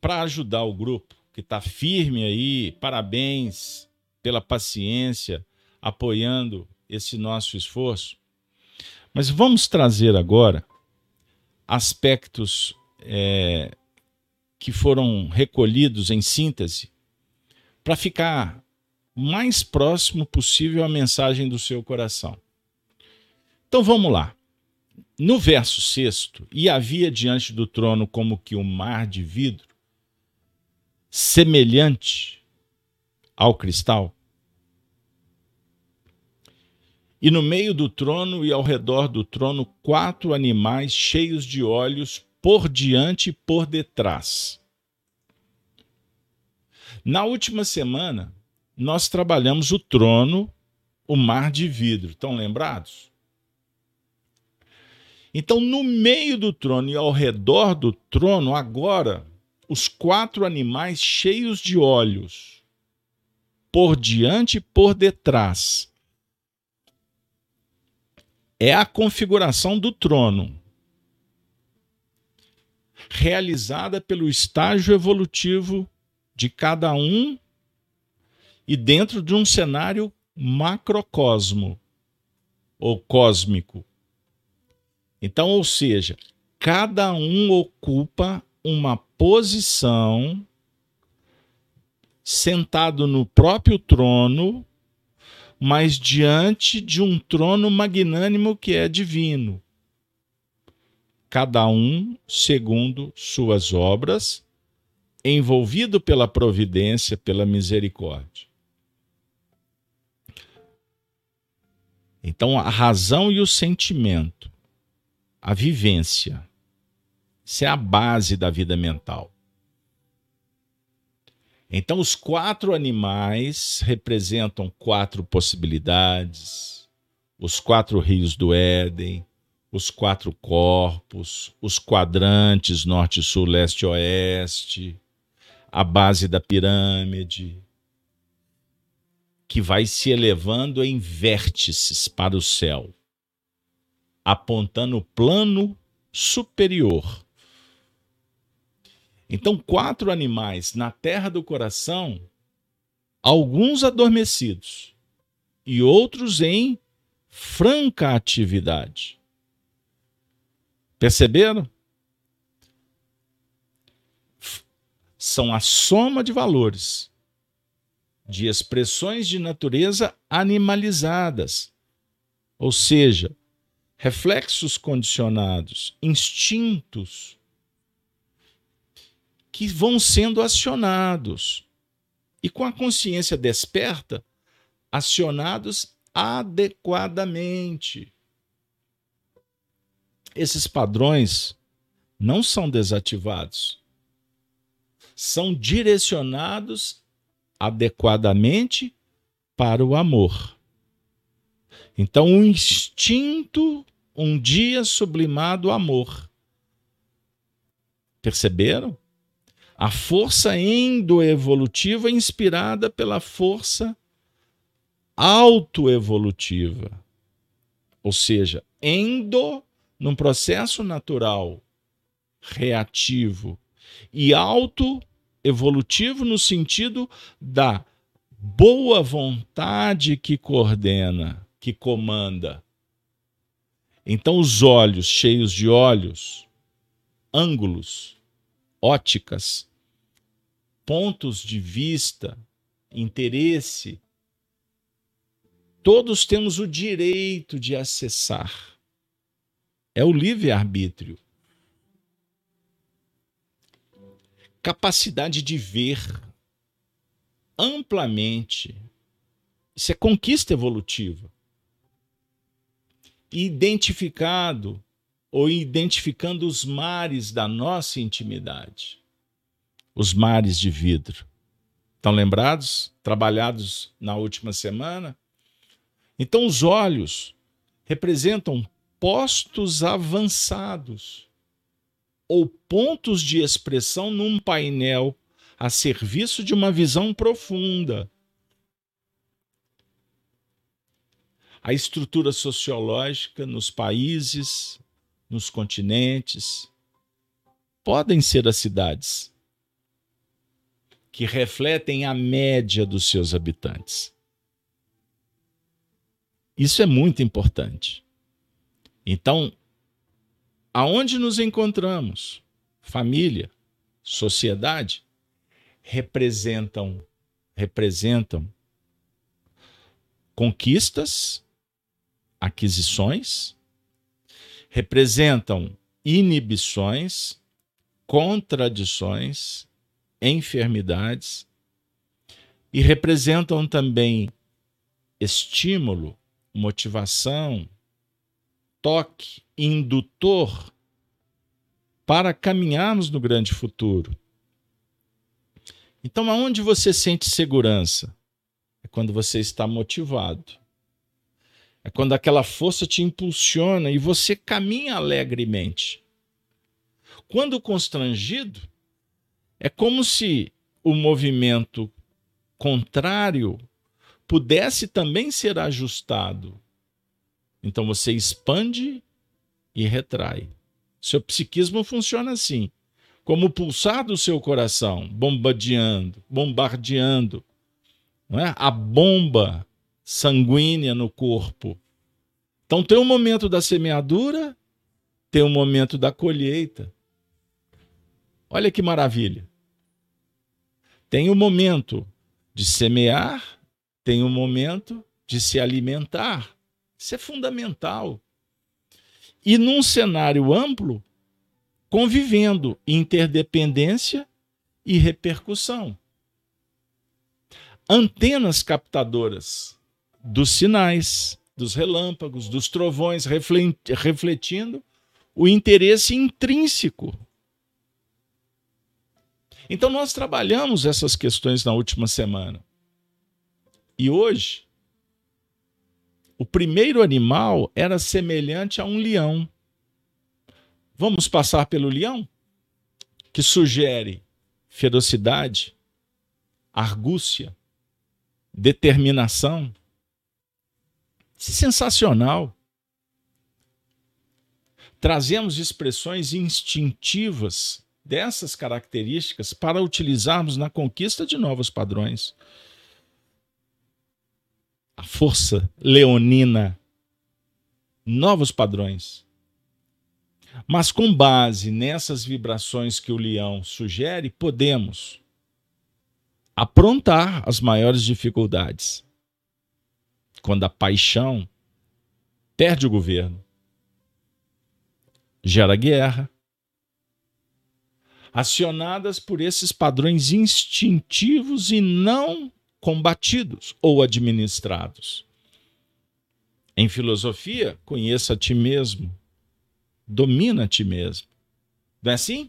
para ajudar o grupo que está firme aí, parabéns pela paciência, apoiando esse nosso esforço. Mas vamos trazer agora aspectos é, que foram recolhidos em síntese para ficar mais próximo possível à mensagem do seu coração. Então vamos lá. No verso sexto, e havia diante do trono como que um mar de vidro, semelhante ao cristal, e no meio do trono e ao redor do trono, quatro animais cheios de olhos por diante e por detrás. Na última semana, nós trabalhamos o trono, o mar de vidro. Estão lembrados? Então, no meio do trono e ao redor do trono, agora, os quatro animais cheios de olhos, por diante e por detrás é a configuração do trono, realizada pelo estágio evolutivo de cada um e dentro de um cenário macrocosmo ou cósmico. Então, ou seja, cada um ocupa uma posição sentado no próprio trono mas diante de um trono magnânimo que é divino. Cada um segundo suas obras, envolvido pela providência, pela misericórdia. Então, a razão e o sentimento, a vivência, isso é a base da vida mental. Então, os quatro animais representam quatro possibilidades, os quatro rios do Éden, os quatro corpos, os quadrantes norte, sul, leste, oeste, a base da pirâmide, que vai se elevando em vértices para o céu, apontando o plano superior. Então, quatro animais na terra do coração, alguns adormecidos e outros em franca atividade. Perceberam? São a soma de valores, de expressões de natureza animalizadas, ou seja, reflexos condicionados, instintos que vão sendo acionados e com a consciência desperta, acionados adequadamente esses padrões não são desativados, são direcionados adequadamente para o amor. Então, o instinto, um dia sublimado amor. Perceberam? A força endoevolutiva inspirada pela força autoevolutiva. Ou seja, endo num processo natural reativo e auto-evolutivo no sentido da boa vontade que coordena, que comanda. Então, os olhos cheios de olhos, ângulos, óticas, pontos de vista, interesse, todos temos o direito de acessar é o livre-arbítrio. Capacidade de ver amplamente. Isso é conquista evolutiva. Identificado ou identificando os mares da nossa intimidade. Os mares de vidro. Estão lembrados? Trabalhados na última semana? Então, os olhos representam postos avançados ou pontos de expressão num painel a serviço de uma visão profunda. A estrutura sociológica nos países, nos continentes, podem ser as cidades que refletem a média dos seus habitantes. Isso é muito importante. Então, aonde nos encontramos? Família, sociedade, representam representam conquistas, aquisições, representam inibições, contradições, enfermidades e representam também estímulo, motivação, toque indutor para caminharmos no grande futuro. Então, aonde você sente segurança? É quando você está motivado. É quando aquela força te impulsiona e você caminha alegremente. Quando constrangido, é como se o movimento contrário pudesse também ser ajustado então você expande e retrai. Seu psiquismo funciona assim, como o pulsar do seu coração, bombardeando, bombardeando, não é? A bomba sanguínea no corpo. Então tem um momento da semeadura, tem o um momento da colheita. Olha que maravilha. Tem o momento de semear, tem o momento de se alimentar. Isso é fundamental. E num cenário amplo, convivendo interdependência e repercussão. Antenas captadoras dos sinais, dos relâmpagos, dos trovões, refletindo o interesse intrínseco. Então, nós trabalhamos essas questões na última semana. E hoje, o primeiro animal era semelhante a um leão, Vamos passar pelo leão, que sugere ferocidade, argúcia, determinação. Sensacional. Trazemos expressões instintivas dessas características para utilizarmos na conquista de novos padrões. A força leonina, novos padrões. Mas com base nessas vibrações que o leão sugere, podemos aprontar as maiores dificuldades. Quando a paixão perde o governo, gera guerra, acionadas por esses padrões instintivos e não combatidos ou administrados. Em filosofia, conheça a ti mesmo, domina a ti mesmo. Não é assim?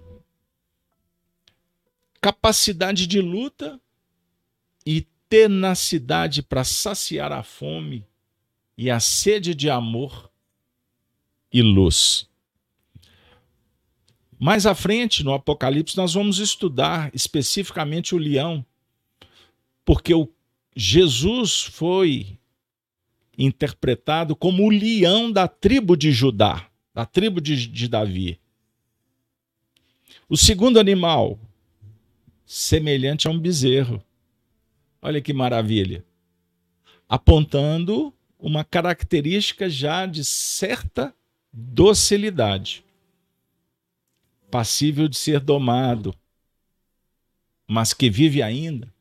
Capacidade de luta e tenacidade para saciar a fome e a sede de amor e luz. Mais à frente, no Apocalipse, nós vamos estudar especificamente o leão, porque o Jesus foi interpretado como o leão da tribo de Judá, da tribo de, de Davi. O segundo animal, semelhante a um bezerro. Olha que maravilha. Apontando uma característica já de certa docilidade, passível de ser domado, mas que vive ainda,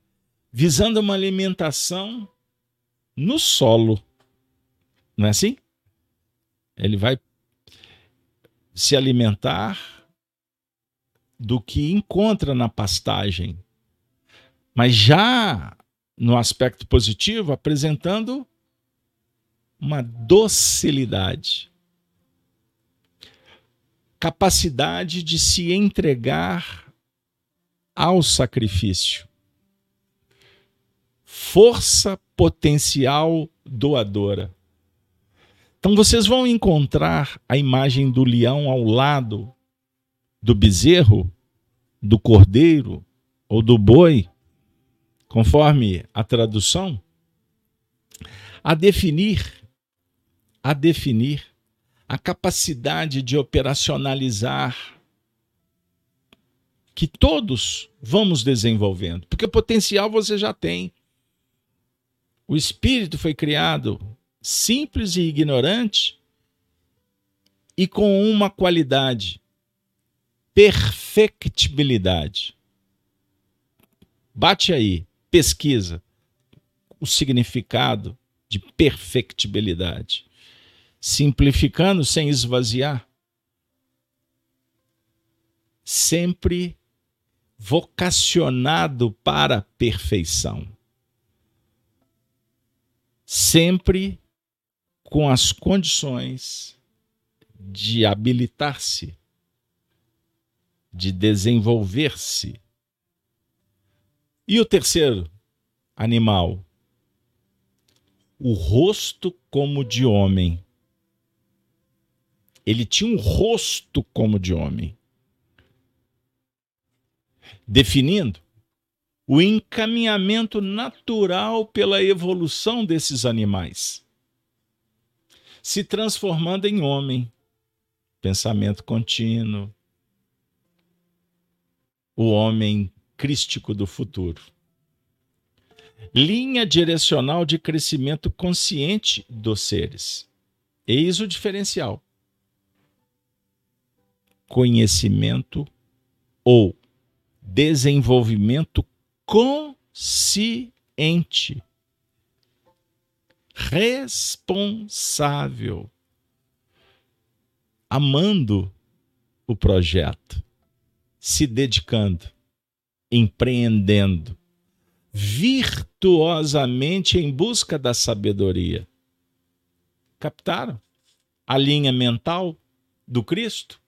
visando uma alimentação no solo. Não é assim? Ele vai se alimentar do que encontra na pastagem, mas já no aspecto positivo, apresentando uma docilidade, capacidade de se entregar ao sacrifício, força potencial doadora. Então vocês vão encontrar a imagem do leão ao lado do bezerro, do cordeiro ou do boi conforme a tradução, a definir, a definir a capacidade de operacionalizar que todos vamos desenvolvendo, porque potencial você já tem. O espírito foi criado simples e ignorante e com uma qualidade, perfectibilidade. Bate aí, pesquisa o significado de perfectibilidade, simplificando sem esvaziar, sempre vocacionado para a perfeição, sempre com as condições de habilitar-se, de desenvolver-se. E o terceiro animal, o rosto como de homem. Ele tinha um rosto como de homem. Definindo o encaminhamento natural pela evolução desses animais, se transformando em homem. Pensamento contínuo. O homem crístico do futuro. Linha direcional de crescimento consciente dos seres. Eis o diferencial. Conhecimento ou desenvolvimento consciente. Responsável. Amando o projeto, se dedicando empreendendo virtuosamente em busca da sabedoria. Captaram a linha mental do Cristo?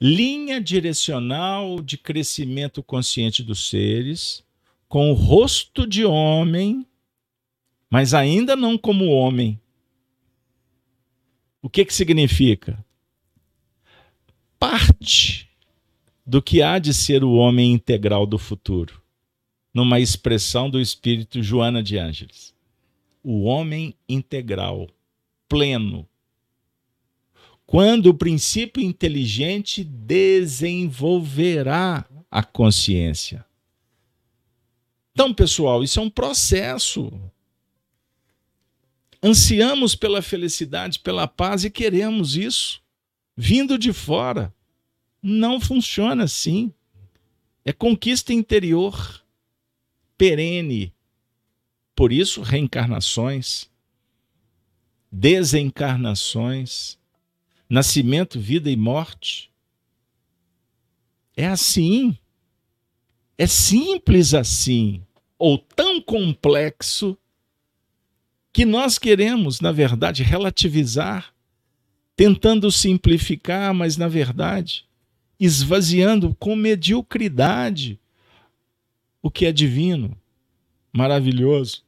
Linha direcional de crescimento consciente dos seres, com o rosto de homem, mas ainda não como homem, O que, que significa? Parte do que há de ser o homem integral do futuro, numa expressão do espírito Joana de Ângeles. O homem integral, pleno, quando o princípio inteligente desenvolverá a consciência. Então, pessoal, isso é um processo. Ansiamos pela felicidade, pela paz e queremos isso. Vindo de fora. Não funciona assim. É conquista interior, perene. Por isso, reencarnações, desencarnações, nascimento, vida e morte. É assim. É simples assim, ou tão complexo, que nós queremos, na verdade, relativizar, tentando simplificar, mas, na verdade, esvaziando com mediocridade o que é divino, maravilhoso.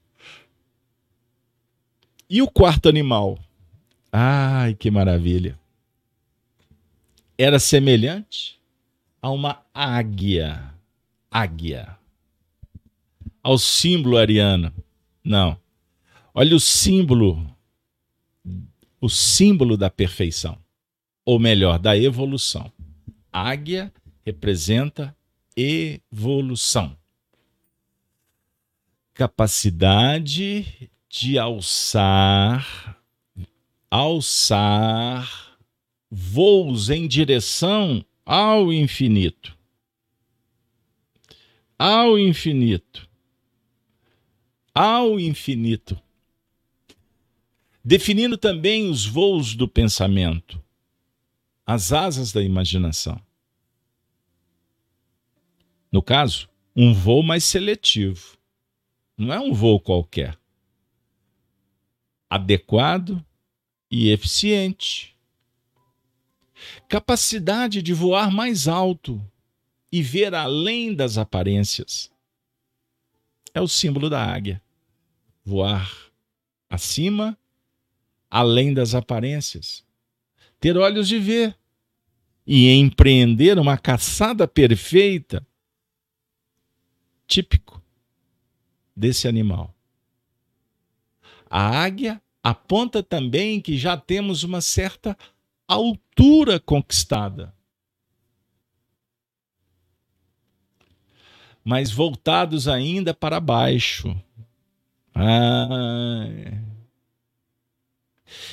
E o quarto animal? Ai, que maravilha! Era semelhante a uma águia. Águia. Ao símbolo ariano. Não. Olha o símbolo. O símbolo da perfeição. Ou melhor, da evolução. Águia representa evolução. Capacidade de alçar, alçar voos em direção ao infinito. Ao infinito. Ao infinito. Definindo também os voos do pensamento, as asas da imaginação. No caso, um voo mais seletivo. Não é um voo qualquer. Adequado e eficiente capacidade de voar mais alto e ver além das aparências. É o símbolo da águia. Voar acima, além das aparências. Ter olhos de ver e empreender uma caçada perfeita, típico desse animal. A águia aponta também que já temos uma certa altura conquistada. Mas voltados ainda para baixo. Ah,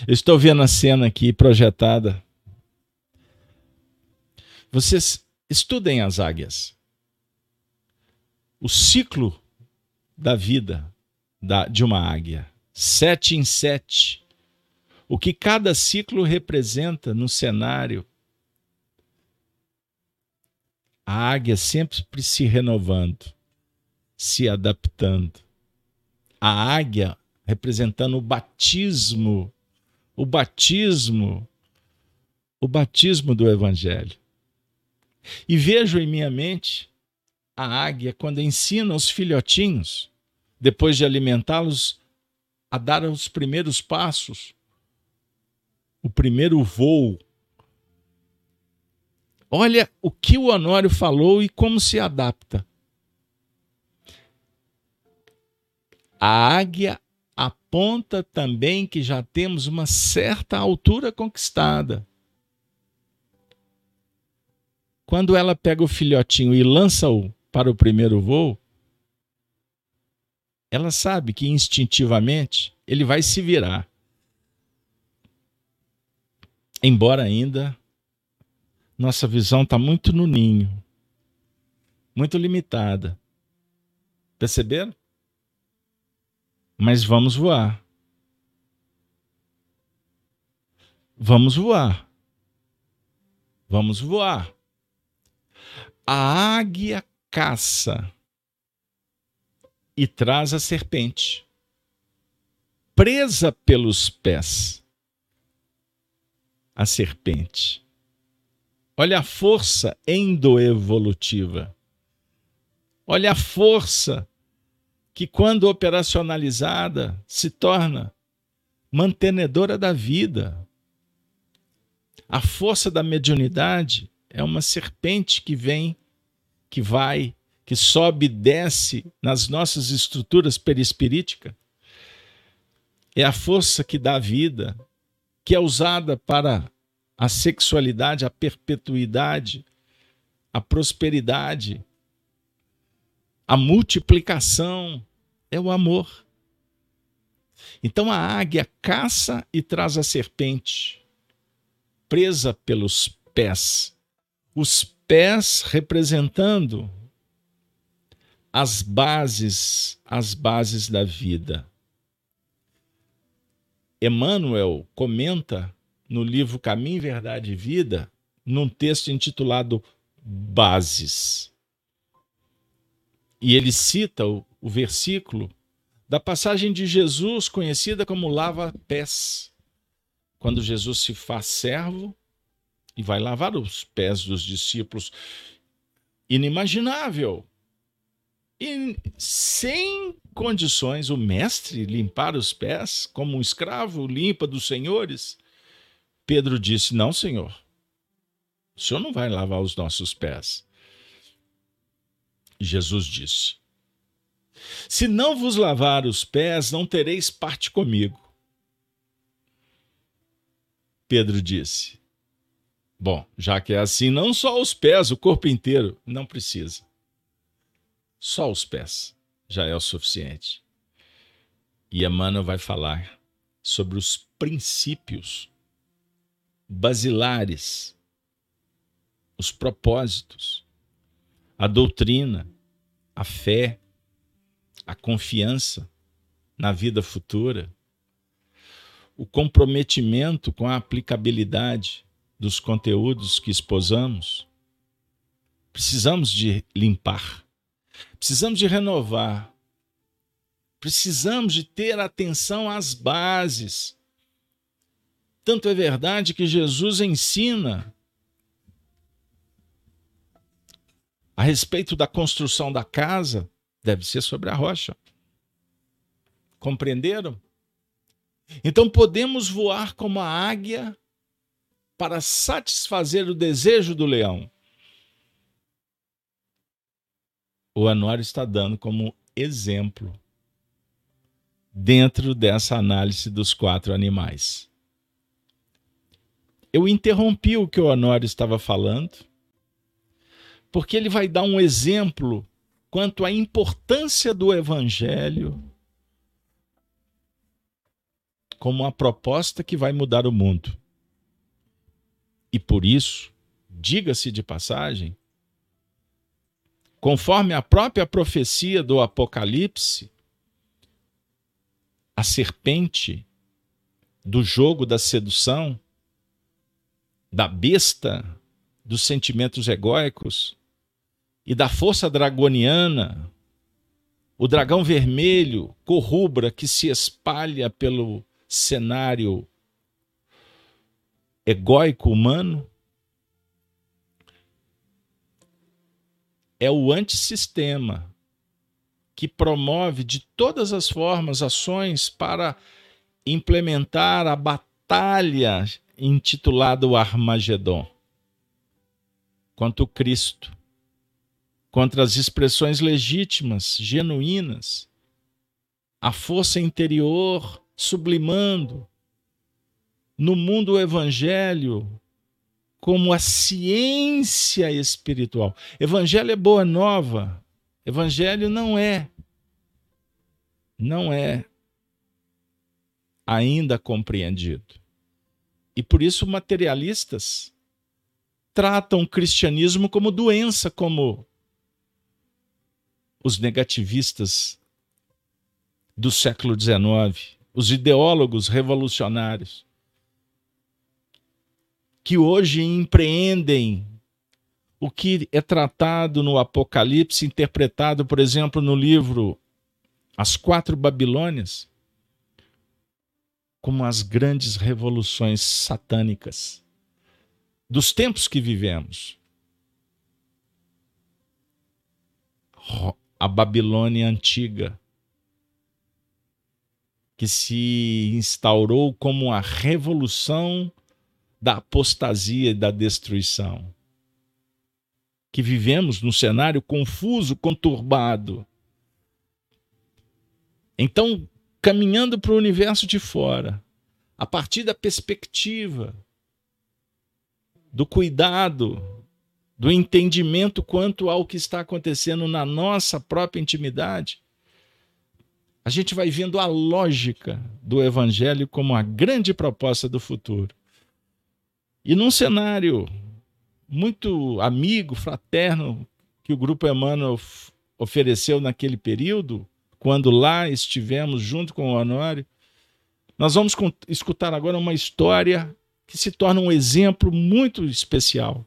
estou vendo a cena aqui projetada. Vocês estudem as águias. O ciclo da vida da, de uma águia. Sete em sete o que cada ciclo representa no cenário. A águia sempre se renovando, se adaptando. A águia representando o batismo, o batismo, o batismo do Evangelho. E vejo em minha mente a águia quando ensina os filhotinhos, depois de alimentá-los, a dar os primeiros passos o primeiro voo. Olha o que o Honório falou e como se adapta. A águia aponta também que já temos uma certa altura conquistada. Quando ela pega o filhotinho e lança-o para o primeiro voo, ela sabe que instintivamente ele vai se virar embora ainda nossa visão está muito no ninho, muito limitada. Perceberam? Mas vamos voar. Vamos voar. Vamos voar. A águia caça e traz a serpente, presa pelos pés a serpente. Olha a força endoevolutiva. Olha a força que, quando operacionalizada, se torna mantenedora da vida. A força da mediunidade é uma serpente que vem, que vai, que sobe e desce nas nossas estruturas perispiríticas. É a força que dá vida, que é usada para a sexualidade, a perpetuidade, a prosperidade, a multiplicação, é o amor. Então a águia caça e traz a serpente, presa pelos pés. Os pés representando as bases, as bases da vida. Emmanuel comenta no livro Caminho, Verdade e Vida, num texto intitulado Bases. E ele cita o, o versículo da passagem de Jesus, conhecida como lava-pés. Quando Jesus se faz servo e vai lavar os pés dos discípulos. Inimaginável. E sem condições, o mestre limpar os pés, como um escravo limpa dos senhores. Pedro disse: Não, senhor. O senhor não vai lavar os nossos pés. Jesus disse: Se não vos lavar os pés, não tereis parte comigo. Pedro disse: Bom, já que é assim, não só os pés, o corpo inteiro, não precisa. Só os pés já é o suficiente. E Emmanuel vai falar sobre os princípios basilares, os propósitos a doutrina, a fé, a confiança na vida futura, o comprometimento com a aplicabilidade dos conteúdos que esposamos. Precisamos de limpar, precisamos de renovar, precisamos de ter atenção às bases. Tanto é verdade que Jesus ensina a respeito da construção da casa, deve ser sobre a rocha. Compreenderam? Então podemos voar como a águia para satisfazer o desejo do leão. O Anuário está dando como exemplo dentro dessa análise dos quatro animais. Eu interrompi o que o Honório estava falando porque ele vai dar um exemplo quanto à importância do evangelho como uma proposta que vai mudar o mundo. E por isso, diga-se de passagem, conforme a própria profecia do Apocalipse, a serpente do jogo da sedução, da besta dos sentimentos egóicos e da força dragoniana, o dragão vermelho, cor rubra, que se espalha pelo cenário egóico humano, é o antissistema que promove de todas as formas ações para implementar a batalha intitulada o Armagedon quanto Cristo, contra as expressões legítimas, genuínas, a força interior sublimando no mundo o evangelho como a ciência espiritual. Evangelho é boa nova. Evangelho não é não é ainda compreendido. E por isso materialistas tratam o cristianismo como doença, como os negativistas do século XIX, os ideólogos revolucionários, que hoje empreendem o que é tratado no Apocalipse, interpretado, por exemplo, no livro As Quatro Babilônias, como as grandes revoluções satânicas dos tempos que vivemos. A Babilônia antiga, que se instaurou como a revolução da apostasia e da destruição. Que vivemos num cenário confuso, conturbado. Então, caminhando para o universo de fora, a partir da perspectiva do cuidado, do entendimento quanto ao que está acontecendo na nossa própria intimidade, a gente vai vendo a lógica do evangelho como a grande proposta do futuro. E num cenário muito amigo, fraterno, que o Grupo Emmanuel ofereceu naquele período, quando lá estivemos junto com o Honório, nós vamos escutar agora uma história que se torna um exemplo muito especial.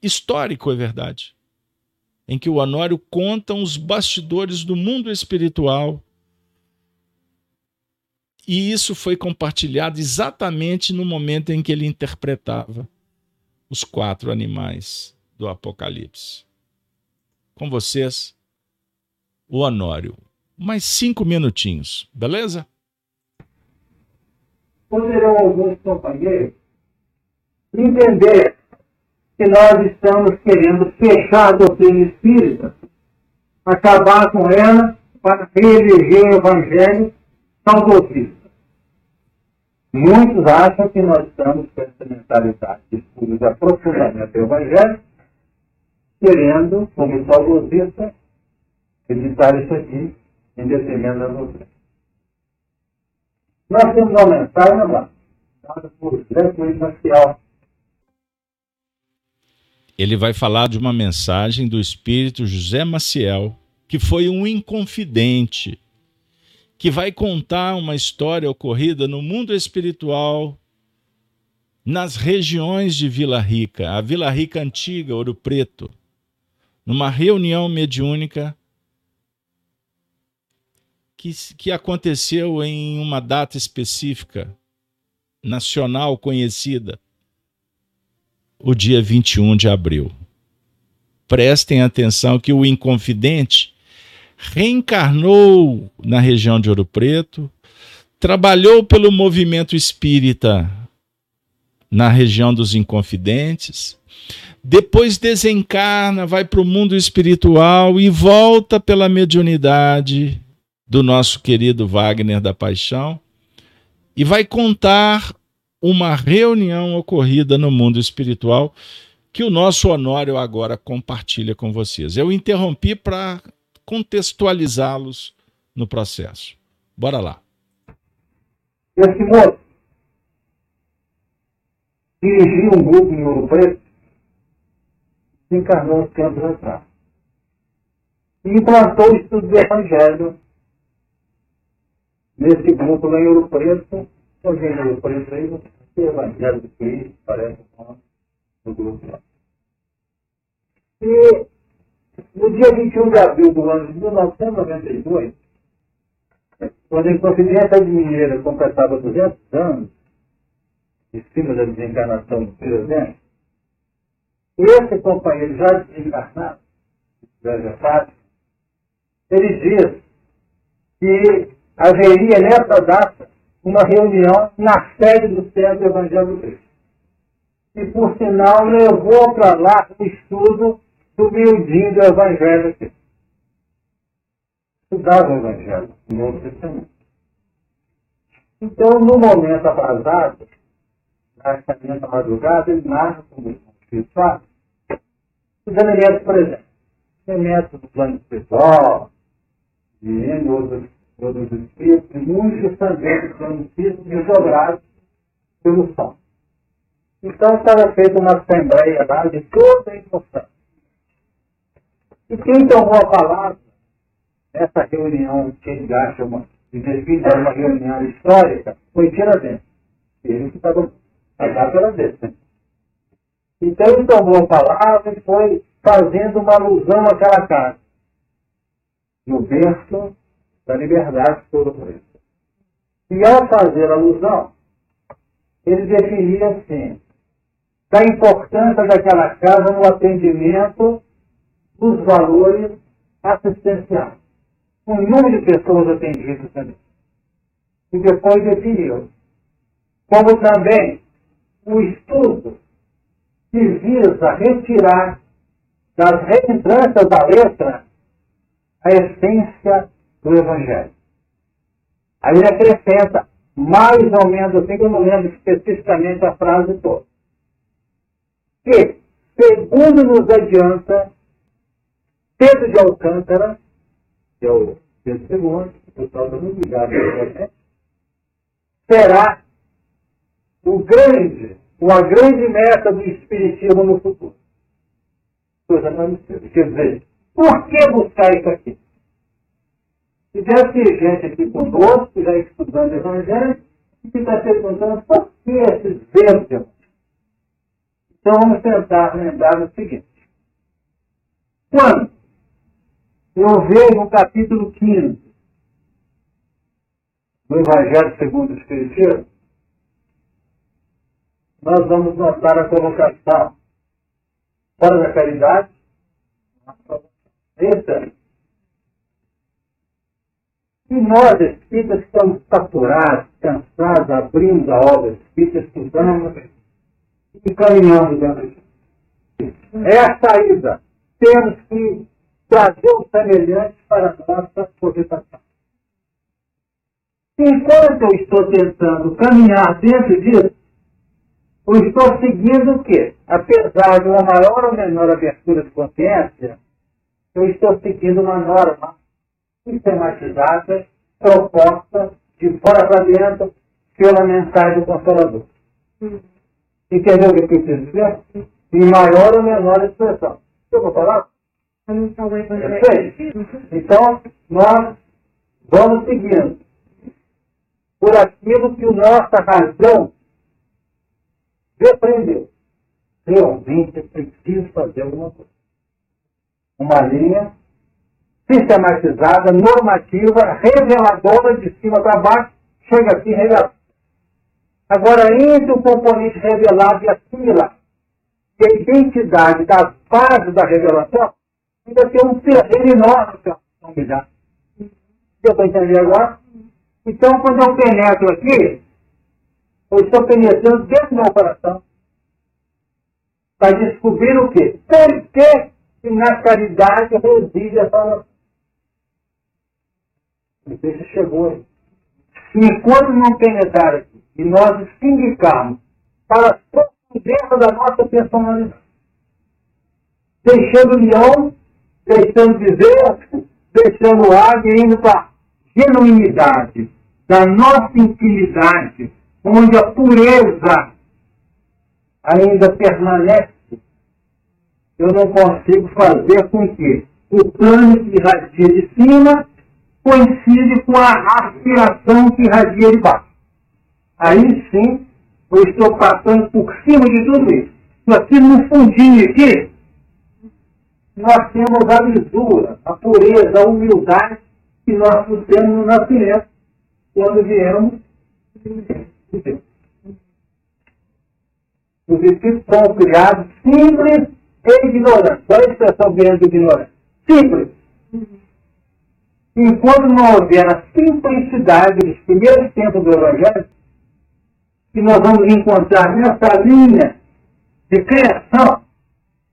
Histórico, é verdade. Em que o Honório conta os bastidores do mundo espiritual. E isso foi compartilhado exatamente no momento em que ele interpretava os quatro animais do Apocalipse. Com vocês, o Honório. Mais cinco minutinhos, beleza? poderão alguns companheiros entender que nós estamos querendo fechar a doutrina espírita, acabar com ela para reeleger o evangelho saudosista. Muitos acham que nós estamos com essa mentalidade de estudo de querendo, como saudosista, editar isso aqui em detrimento da doutrina. Nós temos uma mensagem lá, dada por José Maciel. Ele vai falar de uma mensagem do espírito José Maciel, que foi um inconfidente, que vai contar uma história ocorrida no mundo espiritual nas regiões de Vila Rica, a Vila Rica antiga, Ouro Preto, numa reunião mediúnica que, que aconteceu em uma data específica, nacional conhecida, o dia 21 de abril. Prestem atenção que o Inconfidente reencarnou na região de Ouro Preto, trabalhou pelo movimento espírita na região dos Inconfidentes, depois desencarna, vai para o mundo espiritual e volta pela mediunidade do nosso querido Wagner da Paixão e vai contar uma reunião ocorrida no mundo espiritual que o nosso Honório agora compartilha com vocês. Eu interrompi para contextualizá-los no processo. Bora lá. Moço dirigiu um grupo em Ouro Preto, se encarnou uns tempos atrás. E implantou o estudo do Evangelho Nesse grupo lá em Ouro Preto, alguém de Ouro Preto aí, o Evangelho de Cristo, parece o grupo lá. E no dia 21 de abril do ano de 1992, quando a Inconfidência Mineira completava 200 anos, em cima da desencarnação do presidente, esse companheiro já desencarnado, Zé Fátima, ele diz que haveria nessa data uma reunião na sede do Centro Evangelho Cristo. E, por sinal, levou para lá o estudo do miudinho do Evangelho aqui. Estudava o Evangelho, no Novo Testamento. Então, no momento atrasado, na madrugada, ele narra como fala, os elementos presentes. Elementos do plano espiritual, e outros todos os espíritos, muitos também são espíritos desdobrados pelo sol. Então estava feita uma assembleia lá de toda a importância. E quem tomou a palavra nessa reunião que ele acha uma, define uma reunião histórica foi Tiradentes. Ele que estava a pela vez. Né? Então ele tomou a palavra e foi fazendo uma alusão àquela casa. No berço da liberdade todo o preço. E ao fazer alusão, ele definia assim, da importância daquela casa no atendimento dos valores assistenciais. O número de pessoas atendidas também. E depois definiu. Como também o estudo que visa retirar das reentranças da letra a essência do Evangelho. Aí ele acrescenta mais ou menos assim, que eu não lembro especificamente a frase toda. Que, segundo nos adianta, Pedro de Alcântara, que é o Pedro II, o pessoal está muito ligado será o grande, uma grande meta do Espiritismo no futuro. Coisa parecida. Quer dizer, por que buscar isso aqui? E deve ter gente aqui conosco, já estudando o Evangelho, que está perguntando por que esses verdes? Então vamos tentar lembrar o seguinte. Quando eu vejo no capítulo 15 do Evangelho segundo o Espiritismo, nós vamos notar a colocação fora da caridade. Essa e nós, espíritas, estamos saturados, cansados, abrindo a obra espírita, estudamos e caminhamos dentro disso. É a saída. Temos que trazer o semelhante para a nossa cogitação. Enquanto eu estou tentando caminhar dentro disso, eu estou seguindo o quê? Apesar de uma maior ou menor abertura de consciência, eu estou seguindo uma norma sistematizada, proposta de fora para dentro pela mensagem do Consolador. Hum. Entendeu o que eu quis dizer? Em maior ou menor expressão. Eu vou falar? Então, nós vamos seguindo por aquilo que nossa razão depreendeu. Realmente é preciso fazer alguma coisa. Uma linha sistematizada, normativa, reveladora de cima para baixo, chega aqui revelado. Agora, entre o componente revelado e assimilar e a identidade das bases da revelação, ainda tem um terreno enorme para humilhar. Deu para entender agora? Então, quando eu penetro aqui, eu estou penetrando dentro do meu coração para descobrir o quê? Por que na caridade reside a salvação? Não sei se chegou aí. Enquanto não penetrar aqui e nós nos indicarmos para dentro da nossa personalidade, deixando o leão, deixando dizer, deixando o águia, indo para genuinidade da nossa intimidade, onde a pureza ainda permanece, eu não consigo fazer com que o plano que irradia de cima coincide com a aspiração que irradia de baixo. Aí sim, eu estou passando por cima de tudo isso. Aqui no fundinho aqui, nós temos a lisura, a pureza, a humildade que nós temos no nascimento, quando viemos de Deus. Os espíritos são criados simples e ignorantes. Olha a expressão vindo de ignorante. Simples enquanto não houver a simplicidade dos primeiros tempos do Evangelho, que nós vamos encontrar nessa linha de criação,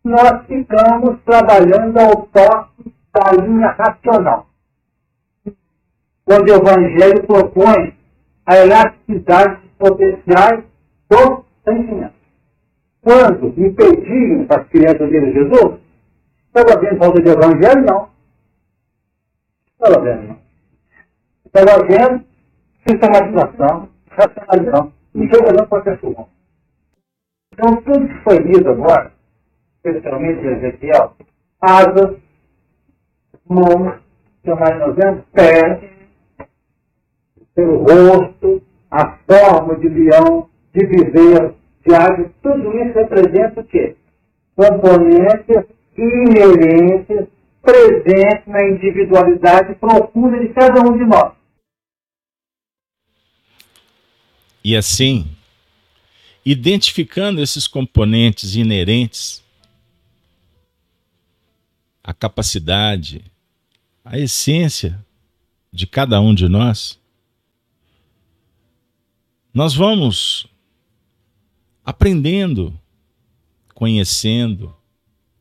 nós ficamos trabalhando ao toque da linha racional. Quando o Evangelho propõe a elasticidade dos potenciais do sentimento. Quando impediam as crianças de Jesus, estava havendo falta de Evangelho? Não Estava vendo. Estava vendo sistematização, racionalização, e jogando para a questão. Então, tudo que foi lido agora, especialmente Ezequiel, asas, mãos, que nós vemos, pés, pelo rosto, a forma de leão, de viver, de águia, tudo isso representa o quê? Componentes inerentes presente na individualidade profunda de cada um de nós. E assim, identificando esses componentes inerentes, a capacidade, a essência de cada um de nós, nós vamos aprendendo, conhecendo,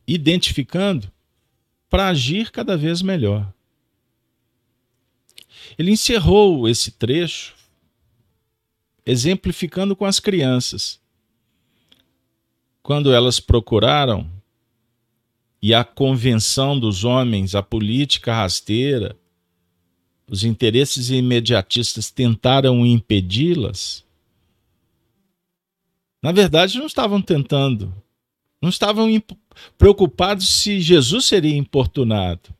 identificando para agir cada vez melhor. Ele encerrou esse trecho exemplificando com as crianças. Quando elas procuraram e a convenção dos homens, a política rasteira, os interesses imediatistas tentaram impedi-las, na verdade não estavam tentando, não estavam preocupados se Jesus seria importunado.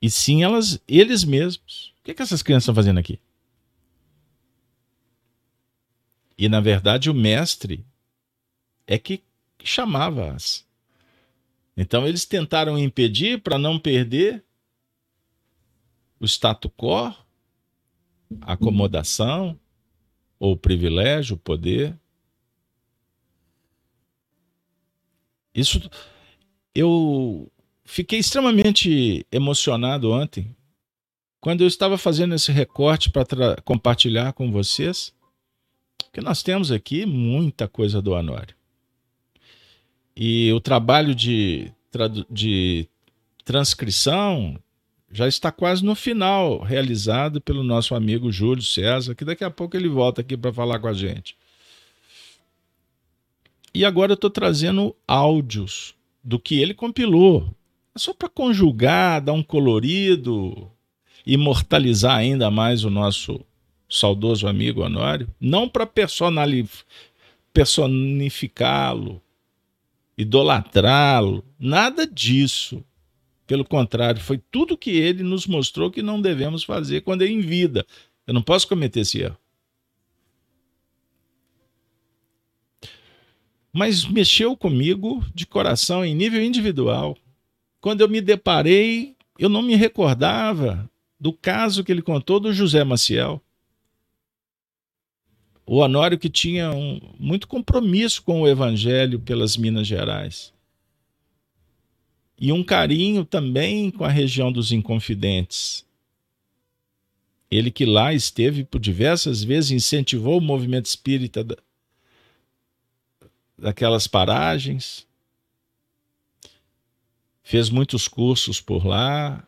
E sim elas, eles mesmos. O que, é que essas crianças estão fazendo aqui? E na verdade o mestre é que chamava-as. Então eles tentaram impedir para não perder o status quo, a acomodação, ou o privilégio, o poder. Isso eu fiquei extremamente emocionado ontem quando eu estava fazendo esse recorte para compartilhar com vocês, que nós temos aqui muita coisa do Honório. E o trabalho de, de transcrição já está quase no final, realizado pelo nosso amigo Júlio César, que daqui a pouco ele volta aqui para falar com a gente. E agora eu estou trazendo áudios do que ele compilou. É só para conjugar, dar um colorido, imortalizar ainda mais o nosso saudoso amigo Honório. Não para personificá-lo, idolatrá-lo, nada disso. Pelo contrário, foi tudo que ele nos mostrou que não devemos fazer quando é em vida. Eu não posso cometer esse erro. Mas mexeu comigo de coração em nível individual. Quando eu me deparei, eu não me recordava do caso que ele contou do José Maciel. O Honório que tinha um, muito compromisso com o evangelho pelas Minas Gerais e um carinho também com a região dos Inconfidentes. Ele que lá esteve por diversas vezes, incentivou o movimento espírita da, daquelas paragens, fez muitos cursos por lá.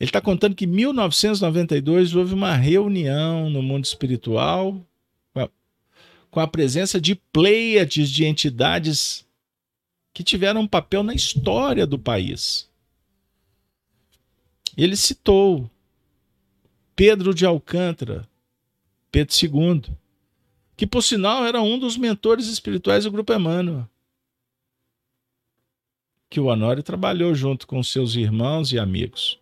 Ele está contando que em 1992 houve uma reunião no mundo espiritual com a, presença de pleiades de entidades que tiveram um papel na história do país. Ele citou Pedro de Alcântara, Pedro II, que por sinal era um dos mentores espirituais do Grupo Emmanuel, que o Honório trabalhou junto com seus irmãos e amigos.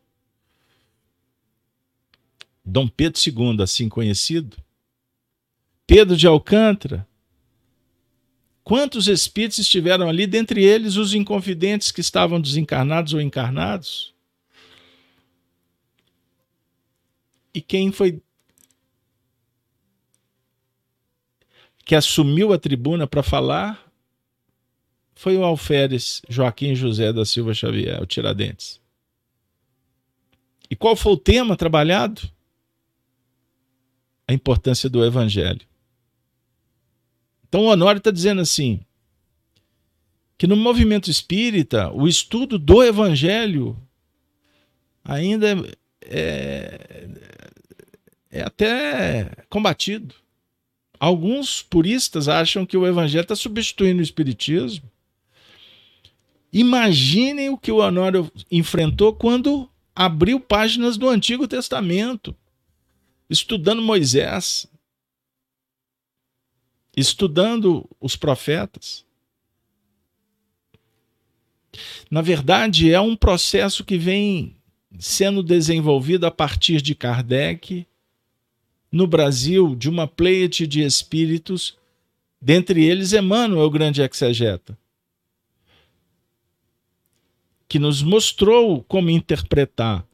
Dom Pedro II, assim conhecido, Pedro de Alcântara, Quantos espíritos estiveram ali, dentre eles os inconfidentes que estavam desencarnados ou encarnados? E quem foi que assumiu a tribuna para falar foi o alferes Joaquim José da Silva Xavier, o Tiradentes. E qual foi o tema trabalhado? A importância do evangelho. Então o Honório está dizendo assim: que no movimento espírita, o estudo do evangelho ainda é, é até combatido. Alguns puristas acham que o evangelho está substituindo o espiritismo. Imaginem o que o Honório enfrentou quando abriu páginas do Antigo Testamento, estudando Moisés, estudando os profetas. Na verdade, é um processo que vem sendo desenvolvido a partir de Kardec, no Brasil, de uma pleiade de espíritos, dentre eles Emmanuel, o grande exegeta, que nos mostrou como interpretar.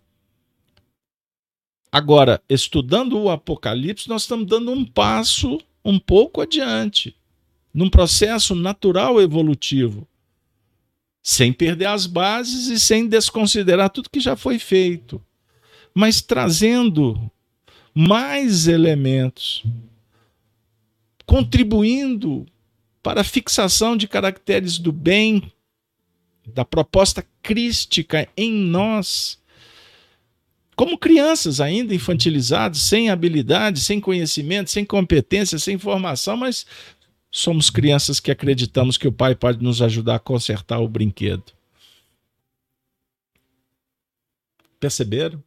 Agora, estudando o Apocalipse, nós estamos dando um passo um pouco adiante, num processo natural evolutivo, sem perder as bases e sem desconsiderar tudo que já foi feito, mas trazendo mais elementos, contribuindo para a fixação de caracteres do bem, da proposta crística em nós, como crianças ainda infantilizados, sem habilidade, sem conhecimento, sem competência, sem formação, mas somos crianças que acreditamos que o pai pode nos ajudar a consertar o brinquedo. Perceberam?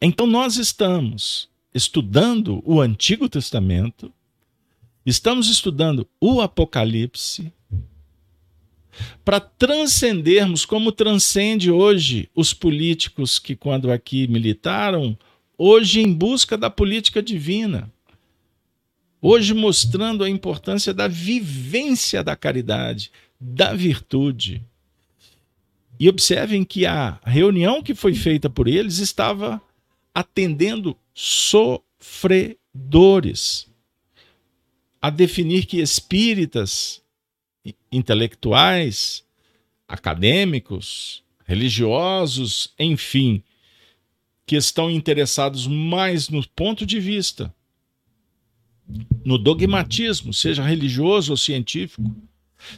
Então nós estamos estudando o Antigo Testamento, estamos estudando o Apocalipse, para transcendermos como transcende hoje os políticos que, quando aqui militaram, hoje em busca da política divina. Hoje mostrando a importância da vivência da caridade, da virtude. E observem que a reunião que foi feita por eles estava atendendo sofredores, a definir que espíritas intelectuais, acadêmicos, religiosos, enfim, que estão interessados mais no ponto de vista, no dogmatismo, seja religioso ou científico,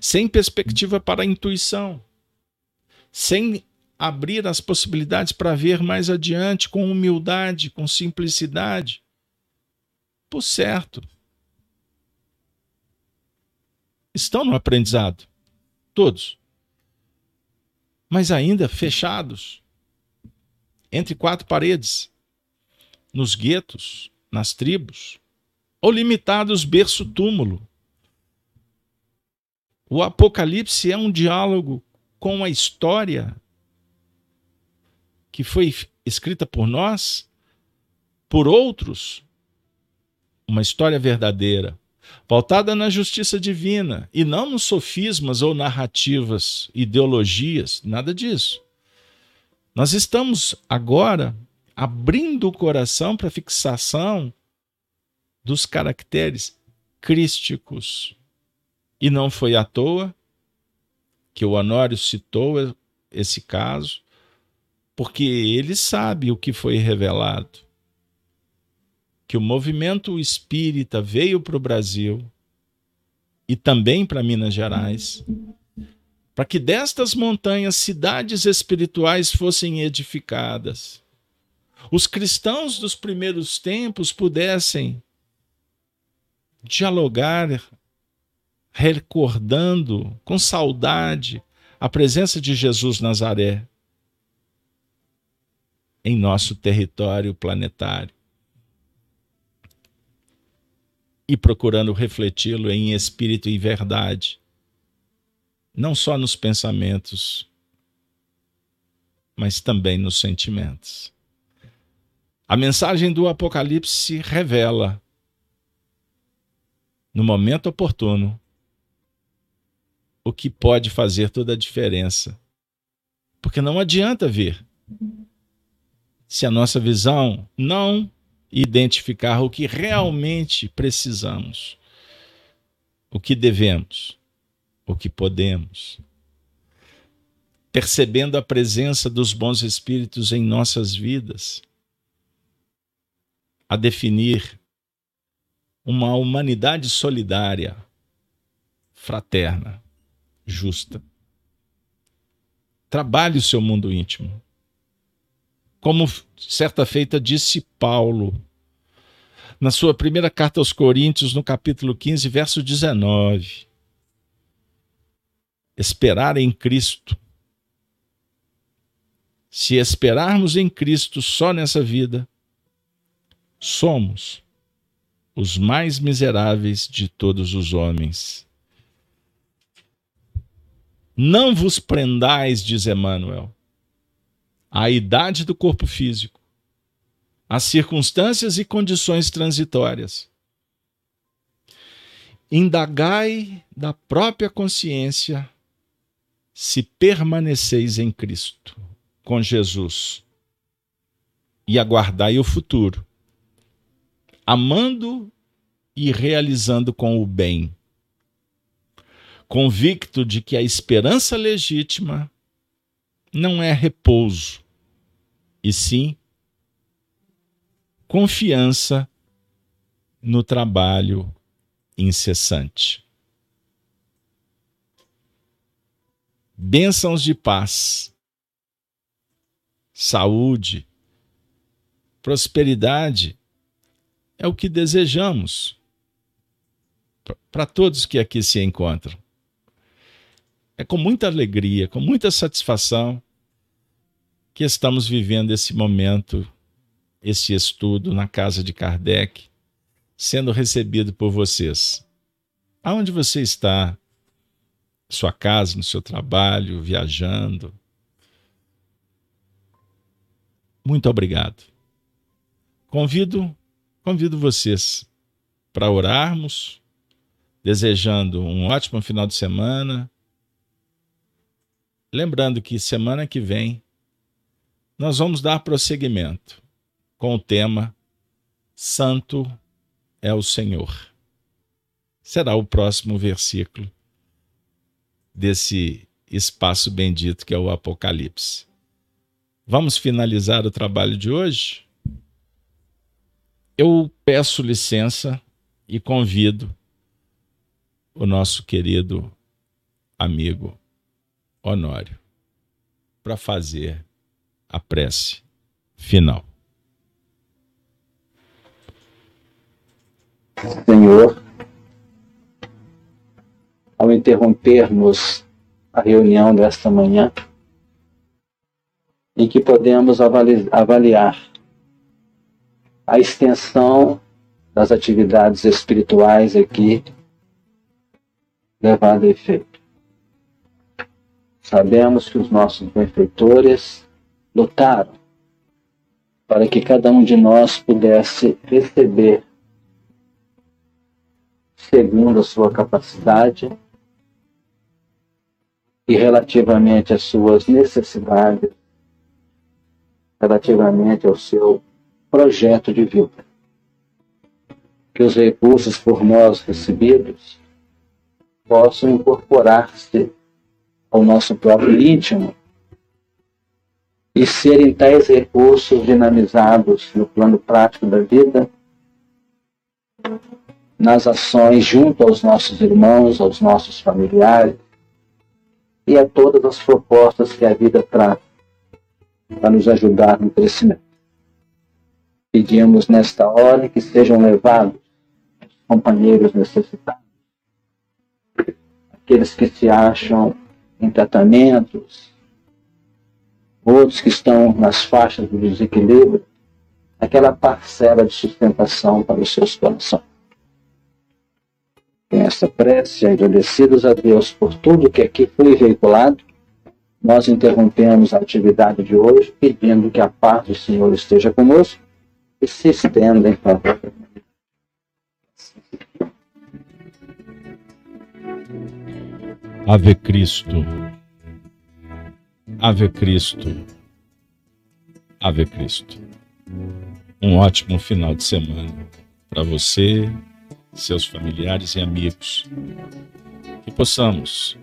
sem perspectiva para a intuição, sem abrir as possibilidades para ver mais adiante com humildade, com simplicidade. Por certo, estão no aprendizado. Todos. Mas ainda fechados entre quatro paredes, nos guetos, nas tribos, ou limitados berço-túmulo. O Apocalipse é um diálogo com a história que foi escrita por nós, por outros, uma história verdadeira pautada na justiça divina e não nos sofismas ou narrativas, ideologias, nada disso. Nós estamos agora abrindo o coração para a fixação dos caracteres crísticos. E não foi à toa que o Honório citou esse caso, porque ele sabe o que foi revelado que o movimento espírita veio para o Brasil e também para Minas Gerais, para que destas montanhas cidades espirituais fossem edificadas. Os cristãos dos primeiros tempos pudessem dialogar, recordando com saudade a presença de Jesus Nazaré em nosso território planetário. E procurando refleti-lo em espírito e verdade, não só nos pensamentos, mas também nos sentimentos. A mensagem do Apocalipse revela, no momento oportuno, o que pode fazer toda a diferença. Porque não adianta ver se a nossa visão não identificar o que realmente precisamos, o que devemos, o que podemos. Percebendo a presença dos bons espíritos em nossas vidas, a definir uma humanidade solidária, fraterna, justa. Trabalhe o seu mundo íntimo. Como certa feita disse Paulo, na sua primeira carta aos Coríntios, no capítulo 15, verso 19. Esperar em Cristo. Se esperarmos em Cristo só nessa vida, somos os mais miseráveis de todos os homens. Não vos prendais, diz Emmanuel, a idade do corpo físico, as circunstâncias e condições transitórias. Indagai da própria consciência se permaneceis em Cristo, com Jesus, e aguardai o futuro, amando e realizando com o bem, convicto de que a esperança legítima não é repouso, e sim confiança no trabalho incessante. Bênçãos de paz, saúde, prosperidade é o que desejamos para todos que aqui se encontram. É com muita alegria, com muita satisfação que estamos vivendo esse momento, esse estudo na casa de Kardec, sendo recebido por vocês. Aonde você está? Sua casa, no seu trabalho, viajando? Muito obrigado. Convido, convido vocês para orarmos, desejando um ótimo final de semana. Lembrando que semana que vem nós vamos dar prosseguimento com o tema Santo é o Senhor. Será o próximo versículo desse espaço bendito que é o Apocalipse. Vamos finalizar o trabalho de hoje? Eu peço licença e convido o nosso querido amigo Honório para fazer a prece final. Senhor, ao interrompermos a reunião desta manhã, em que podemos avaliar a extensão das atividades espirituais aqui levada a efeito. Sabemos que os nossos benfeitores lutaram para que cada um de nós pudesse receber segundo a sua capacidade e relativamente às suas necessidades, relativamente ao seu projeto de vida. Que os recursos por nós recebidos possam incorporar-se ao nosso próprio íntimo e serem tais recursos dinamizados no plano prático da vida nas ações junto aos nossos irmãos, aos nossos familiares e a todas as propostas que a vida traz para nos ajudar no crescimento. Pedimos nesta hora que sejam levados companheiros necessitados, aqueles que se acham em tratamentos, outros que estão nas faixas do desequilíbrio, aquela parcela de sustentação para os seus corações com esta prece, agradecidos a Deus por tudo que aqui foi veiculado, nós interrompemos a atividade de hoje pedindo que a paz do Senhor esteja conosco e se estenda em favor. Ave Cristo. Ave Cristo. Ave Cristo. Um ótimo final de semana para você, seus familiares e amigos. Que possamos,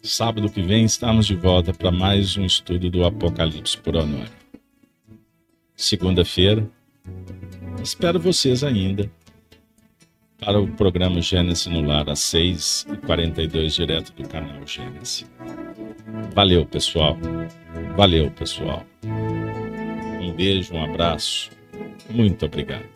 sábado que vem, estarmos de volta para mais um estudo do Apocalipse por Honório. Segunda-feira, espero vocês ainda para o programa Gênesis no Lar, às 6h42, direto do canal Gênesis. Valeu, pessoal. Valeu, pessoal. Um beijo, um abraço. Muito obrigado.